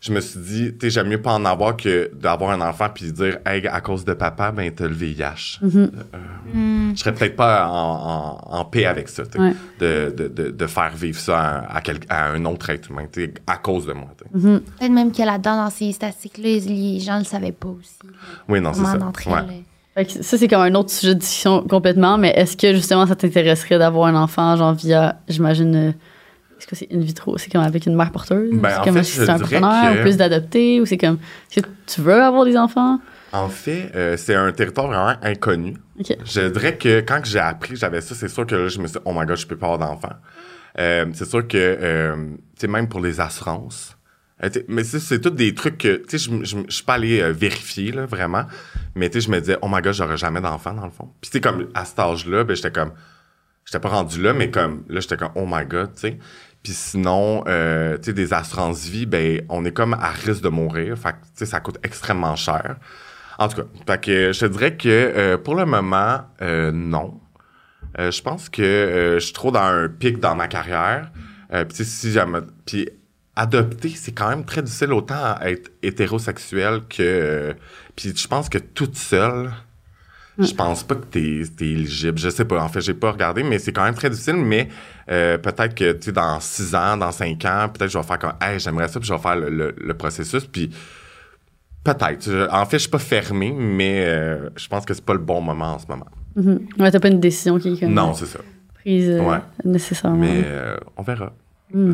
je me suis dit, tu sais, j'aime mieux pas en avoir que d'avoir un enfant puis dire, hey, à cause de papa, ben, t'as le VIH. Mhm. Euh, Hmm. je serais peut-être pas en, en, en paix avec ça, Ouais. de, de, de, de faire vivre ça à, à, quel- à un autre être humain, à cause de moi. Mhm. Peut-être même que là-dedans, dans ces statistiques-là, les gens ne le savaient pas aussi. Oui, non, c'est ça. Ouais. ça, c'est comme un autre sujet de discussion complètement, mais est-ce que justement ça t'intéresserait d'avoir un enfant, genre via, j'imagine, euh, est-ce que c'est in vitro, c'est comme avec une mère porteuse? Ben, c'est comme si c'est un partenaire que- ou plus d'adopter, ou c'est comme, que tu veux avoir des enfants? En fait, euh, c'est un territoire vraiment inconnu. Je dirais que quand j'ai appris que j'avais ça, c'est sûr que là, je me suis dit, oh my god, je peux pas avoir d'enfant. Euh, c'est sûr que, euh, tu sais, même pour les assurances, mais c'est tous des trucs que, tu sais, je suis pas allé vérifier, là, vraiment. Mais, tu sais, je me disais, oh my god, j'aurais jamais d'enfant, dans le fond. Puis, tu sais, comme, à cet âge-là, ben, j'étais comme, j'étais pas rendu là, mais comme, là, j'étais comme, oh my god, tu sais. Puis sinon, euh, tu sais, des assurances-vie, ben, on est comme à risque de mourir. Fait que, tu sais, ça coûte extrêmement cher. En tout cas, fait que je te dirais que euh, pour le moment, euh, non. Euh, je pense que euh, je suis trop dans un pic dans ma carrière. Euh, puis si jamais... Puis adopter, c'est quand même très difficile autant à être hétérosexuel que... puis je pense que toute seule, je pense pas que t'es es éligible. Je sais pas. En fait, j'ai pas regardé, mais c'est quand même très difficile. Mais euh, peut-être que, tu sais, dans six ans, dans cinq ans, peut-être je vais faire comme, hey, j'aimerais ça, puis je vais faire le, le- le processus. Puis peut-être. En fait, je suis pas fermé, mais euh, je pense que c'est pas le bon moment en ce moment. Ouais, t'as pas une décision qui est comme Non, c'est ça. prise euh, Ouais. nécessairement. Mais on verra. Puis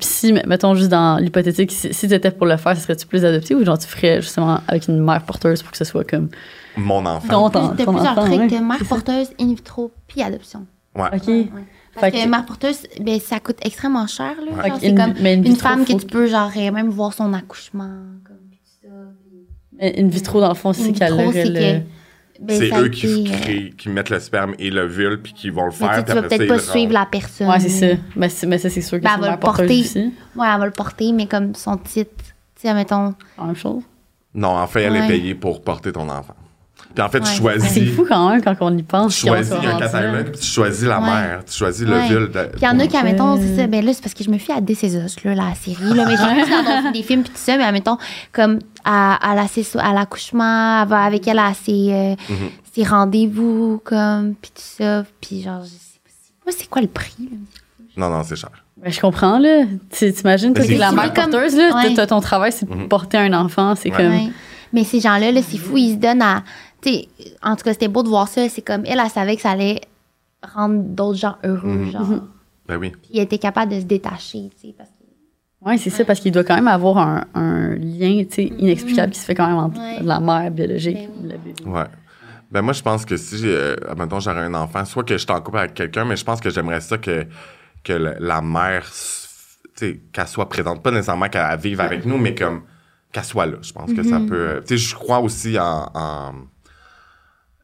si, mettons juste dans l'hypothétique, si, si t'étais pour le faire, ce serait-tu plus adopté ou genre tu ferais justement avec une mère porteuse pour que ce soit comme. Mon enfant. Ton- Plus- ton- ton plusieurs enfant, trucs. ouais, mère porteuse, in vitro, puis adoption. Ouais. Ok. Ouais. Parce Fait que, que- mère porteuse, ben, ça coûte extrêmement cher. Là. Ouais. Genre, c'est in- comme une femme que tu peux genre euh, même voir son accouchement. Comme, puis tout ça, puis- In vitro, dans le fond, c'est qu'elle aurait le. que- ben, C'est eux qui, été, euh, créent- qui mettent le sperme et l'ovule, puis qui vont le mais faire. tu tu vas peut-être pas suivre la personne. Ouais, c'est ça. Mais, c'est- mais ça, c'est sûr que Ben, elle va le porter. aussi. Ouais, elle va le porter, mais comme son titre, tu sais, mettons. La même chose. Non, en fait, elle Ouais. est payée pour porter ton enfant. Puis en fait, tu. Mais C'est choisis. fou quand même quand on y pense. Tu choisis, se il y a un catalogue, puis tu choisis la Ouais. mère. Tu choisis de- Puis il y en a qui, admettons, c'est ça, ben là, c'est parce que je me fie à Us, là, la série, là, mais j'ai des films puis tout ça, mais admettons, comme, à, à, la, ses- à l'accouchement, avec elle à ses, euh, Mhm. ses rendez-vous, comme, puis tout ça, puis genre, je sais pas, c'est- moi, c'est quoi le prix, là? Non, non, c'est cher. Ben, je comprends, là. Tu T'imagines, toi, t'es la mère Comme- porteuse, là. Ton travail, c'est de Mhm. porter un enfant. C'est Ouais. comme. Ouais. Mais ces gens-là, là, c'est fou, ils se donnent à, sais, en tout cas, c'était beau de voir ça, c'est comme, elle, elle savait que ça allait rendre d'autres gens heureux, Mhm. genre, Ben oui. puis elle était capable de se détacher, tu sais, parce que Oui, c'est ça, parce qu'il doit quand même avoir un, un lien tu sais, inexplicable qui se fait quand même entre Ouais. la mère biologique Ben et le bébé. Ouais. Ben moi, je pense que si, euh, admettons, j'aurais un enfant, soit que je suis en couple avec quelqu'un, mais je pense que j'aimerais ça que, que le- la mère, s- tu sais, qu'elle soit présente. Pas nécessairement qu'elle vive avec nous, mais comme qu'elle soit là. Je pense que ça peut... euh, Tu sais, je crois aussi en... en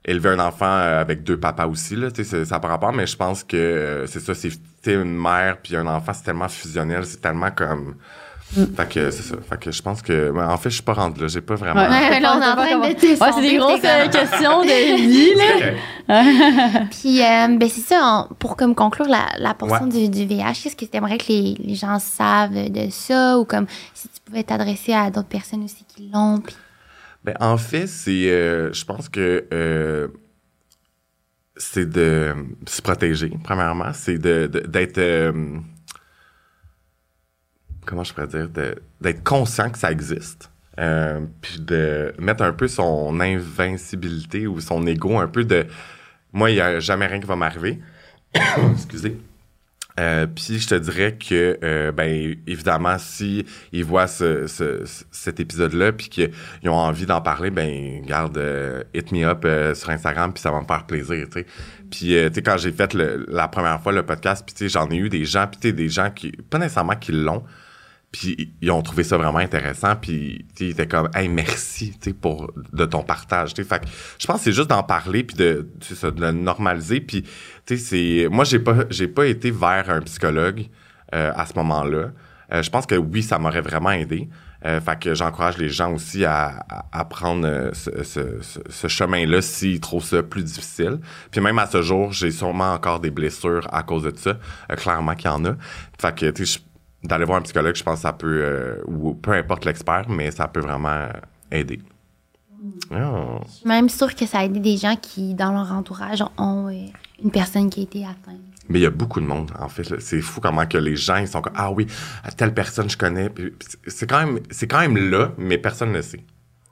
élever un enfant euh, avec deux papas aussi, là, tu sais, ça par rapport, mais je pense que euh, c'est ça, c'est une mère puis un enfant, c'est tellement fusionnel, c'est tellement comme... Fait que c'est ça. Fait que je pense que... en fait, je suis pas rendu là. J'ai pas vraiment... Ouais. Ouais, là, on est en train de te Ouais, c'est des grosses euh, questions de vie, là. Puis, euh, ben c'est ça, on- pour comme conclure la, la portion du, du VIH, qu'est-ce que tu aimerais que les, les gens savent de ça ou comme si tu pouvais t'adresser à d'autres personnes aussi qui l'ont. Puis, Ben, en fait, c'est. euh, je pense que. euh, c'est de se protéger, premièrement. C'est de, d'être. euh, comment je pourrais dire? D'être conscient que ça existe. Puis de mettre un peu son invincibilité ou son ego, un peu de. Moi, il n'y a jamais rien qui va m'arriver. Excusez. Euh, puis je te dirais que, euh, ben évidemment, si ils voient ce, ce- ce- cet épisode-là, puis qu'ils ont envie d'en parler, ben garde, euh, hit me up euh, sur Instagram, puis ça va me faire plaisir, tu sais. Puis euh, tu sais quand j'ai fait le- la première fois le podcast, puis tu sais j'en ai eu des gens, puis tu sais des gens qui, pas nécessairement qui l'ont, puis ils ont trouvé ça vraiment intéressant, puis ils étaient comme, hey merci, pour de ton partage, tu sais. Fait que je pense que c'est juste d'en parler puis de, de le normaliser, puis c'est, moi j'ai pas, j'ai pas été vers un psychologue euh, à ce moment-là. Euh, je pense que oui, ça m'aurait vraiment aidé. Euh, fait que j'encourage les gens aussi à, à, prendre euh, ce, ce, ce, chemin-là s'ils trouvent ça plus difficile. Puis même à ce jour, j'ai sûrement encore des blessures à cause de ça. Euh, clairement qu'il y en a. Fait que, tu sais, d'aller voir un psychologue, je pense que ça peut, euh, ou peu importe l'expert, mais ça peut vraiment aider. Oh. Je suis même sûre que ça a aidé des gens qui, dans leur entourage, ont euh, une personne qui a été atteinte. Mais il y a beaucoup de monde, en fait. C'est fou comment que les gens, ils sont comme, ah oui, telle personne je connais. C'est quand même, c'est quand même là, mais personne ne le sait.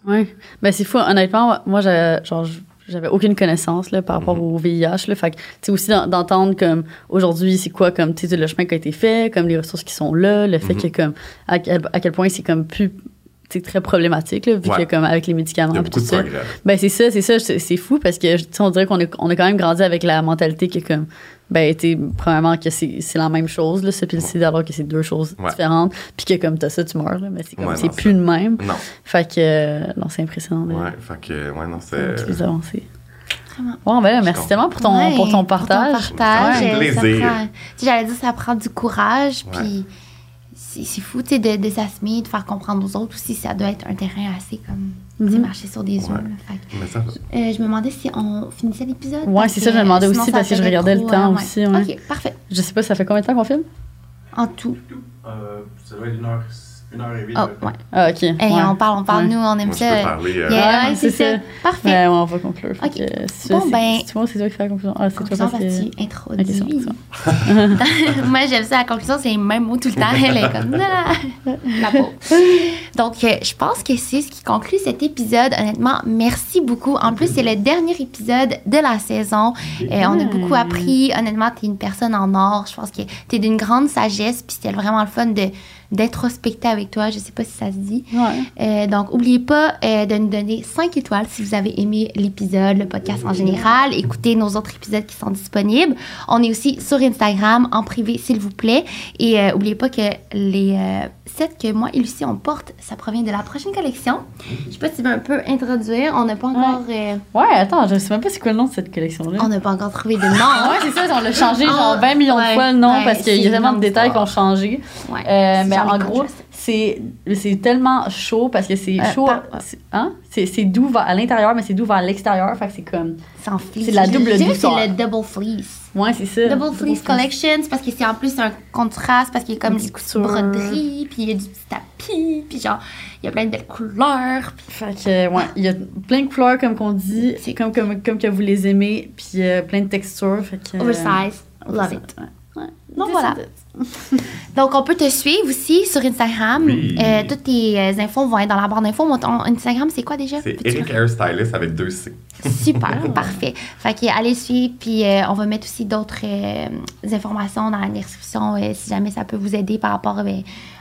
Oui. Ben, c'est fou. Honnêtement, moi, j'avais, genre, j'avais aucune connaissance là, par rapport Mhm. au VIH. Là. Fait que, tu sais, aussi d'en- d'entendre comme aujourd'hui, c'est quoi comme, tu sais, le chemin qui a été fait, comme les ressources qui sont là, le fait Mhm. que, comme, à quel, à quel point c'est comme plus, sais, très problématique, là, vu Ouais. que, comme, avec les médicaments tout de ça. Ben, c'est ça, c'est ça. C'est c'est fou parce que, on dirait qu'on est- on a quand même grandi avec la mentalité que, comme, ben, tu premièrement, que c'est c'est la même chose, là, ça, puis le sida, alors que c'est deux choses Ouais. différentes. Puis que, comme, t'as ça, tu meurs, là, mais c'est comme, Ouais, c'est non, plus le même. Non. Fait que, euh, non, c'est impressionnant. là. Ouais, fait que, ouais, non, C'est avancé. Vraiment. Bon, ben là, merci tellement pour ton, Ouais, pour ton partage. partage, Ouais. euh, ça Plaisir. tu J'allais dire, ça prend du courage, puis c'est c'est fou, tu sais, de, de s'assumer, de faire comprendre aux autres aussi, ça doit être un terrain assez comme, sais, Mhm. marcher sur des œufs. Ouais. ça euh, je me demandais si on finissait l'épisode. Ouais, c'est ça, je me demandais aussi, parce que je regardais le temps euh, aussi, ouais. Ok, parfait. Je sais pas, ça fait combien de temps qu'on filme? En tout. Euh, ça doit être une heure, une heure et huit. Oh, ouais. Ah, ok. Hey, ouais. on parle, on parle, Ouais. nous, on aime Moi, je ça. peux parler. euh, Yeah, Ouais, c'est ça. ça. Parfait. Ouais, on va conclure. Ok. que, c'est Bon, c'est- ben- c'est toi, c'est toi qui fais la conclusion. Ah, c'est toi Conclusion, parce que. vas-tu Ok, c'est introduis. bon, Moi, j'aime ça, la conclusion, c'est les mêmes mots tout le temps. Elle est comme, la pauvre. Donc, euh, je pense que c'est ce qui conclut cet épisode. Honnêtement, merci beaucoup. En plus, c'est le dernier épisode de la saison. Euh, on a beaucoup appris. Honnêtement, tu es une personne en or. Je pense que tu es d'une grande sagesse. Puis c'était vraiment le fun de d'introspecter avec toi. Je sais pas si ça se dit. Ouais. Euh, donc, n'oubliez pas euh, de nous donner 5 étoiles si vous avez aimé l'épisode, le podcast en général. Écoutez nos autres épisodes qui sont disponibles. On est aussi sur Instagram, en privé, s'il vous plaît. Et euh, n'oubliez pas que les euh, sets que moi et Lucie, on porte, ça provient de la prochaine collection. Je sais pas si tu veux un peu introduire. On n'a pas encore... Ouais, attends, je sais même pas c'est quoi le nom de cette collection-là. on n'a pas encore trouvé de nom. Ouais, c'est ça, on l'a changé genre Ah, 20 millions ouais, de fois le nom parce qu'il y a tellement de détails qui ont changé. Mais en gros, c'est tellement chaud parce que c'est Euh, chaud. Hein? C'est doux à l'intérieur, mais c'est doux vers l'extérieur. Fait que c'est comme. C'est la double douceur. C'est le double fleece. Ouais, c'est ça. Double Fleece Collection, parce que c'est en plus un contraste, parce qu'il y a comme des broderies, puis il y a du petit tapis, puis genre, il y a plein de belles couleurs. puis- Fait que, ouais, il y a plein de couleurs, comme qu'on dit, C'est- comme, comme, comme que vous les aimez, puis euh, plein de textures. Fait que, euh, Oversize. Love it. This voilà. Donc, on peut te suivre aussi sur Instagram. Oui. Euh, toutes tes euh, infos vont être dans la barre d'infos. Mon ton Instagram, c'est quoi déjà? C'est Eric Hairstylist avec deux C. Super, parfait. Fait que allez suivre, puis euh, on va mettre aussi d'autres euh, informations dans la description euh, si jamais ça peut vous aider par rapport euh,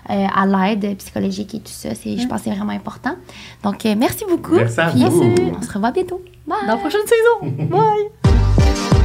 euh, à l'aide psychologique et tout ça. C'est, Je pense que c'est vraiment important. Donc, euh, merci beaucoup. Merci à puis vous. On se revoit bientôt. Bye! Dans la prochaine saison. Bye!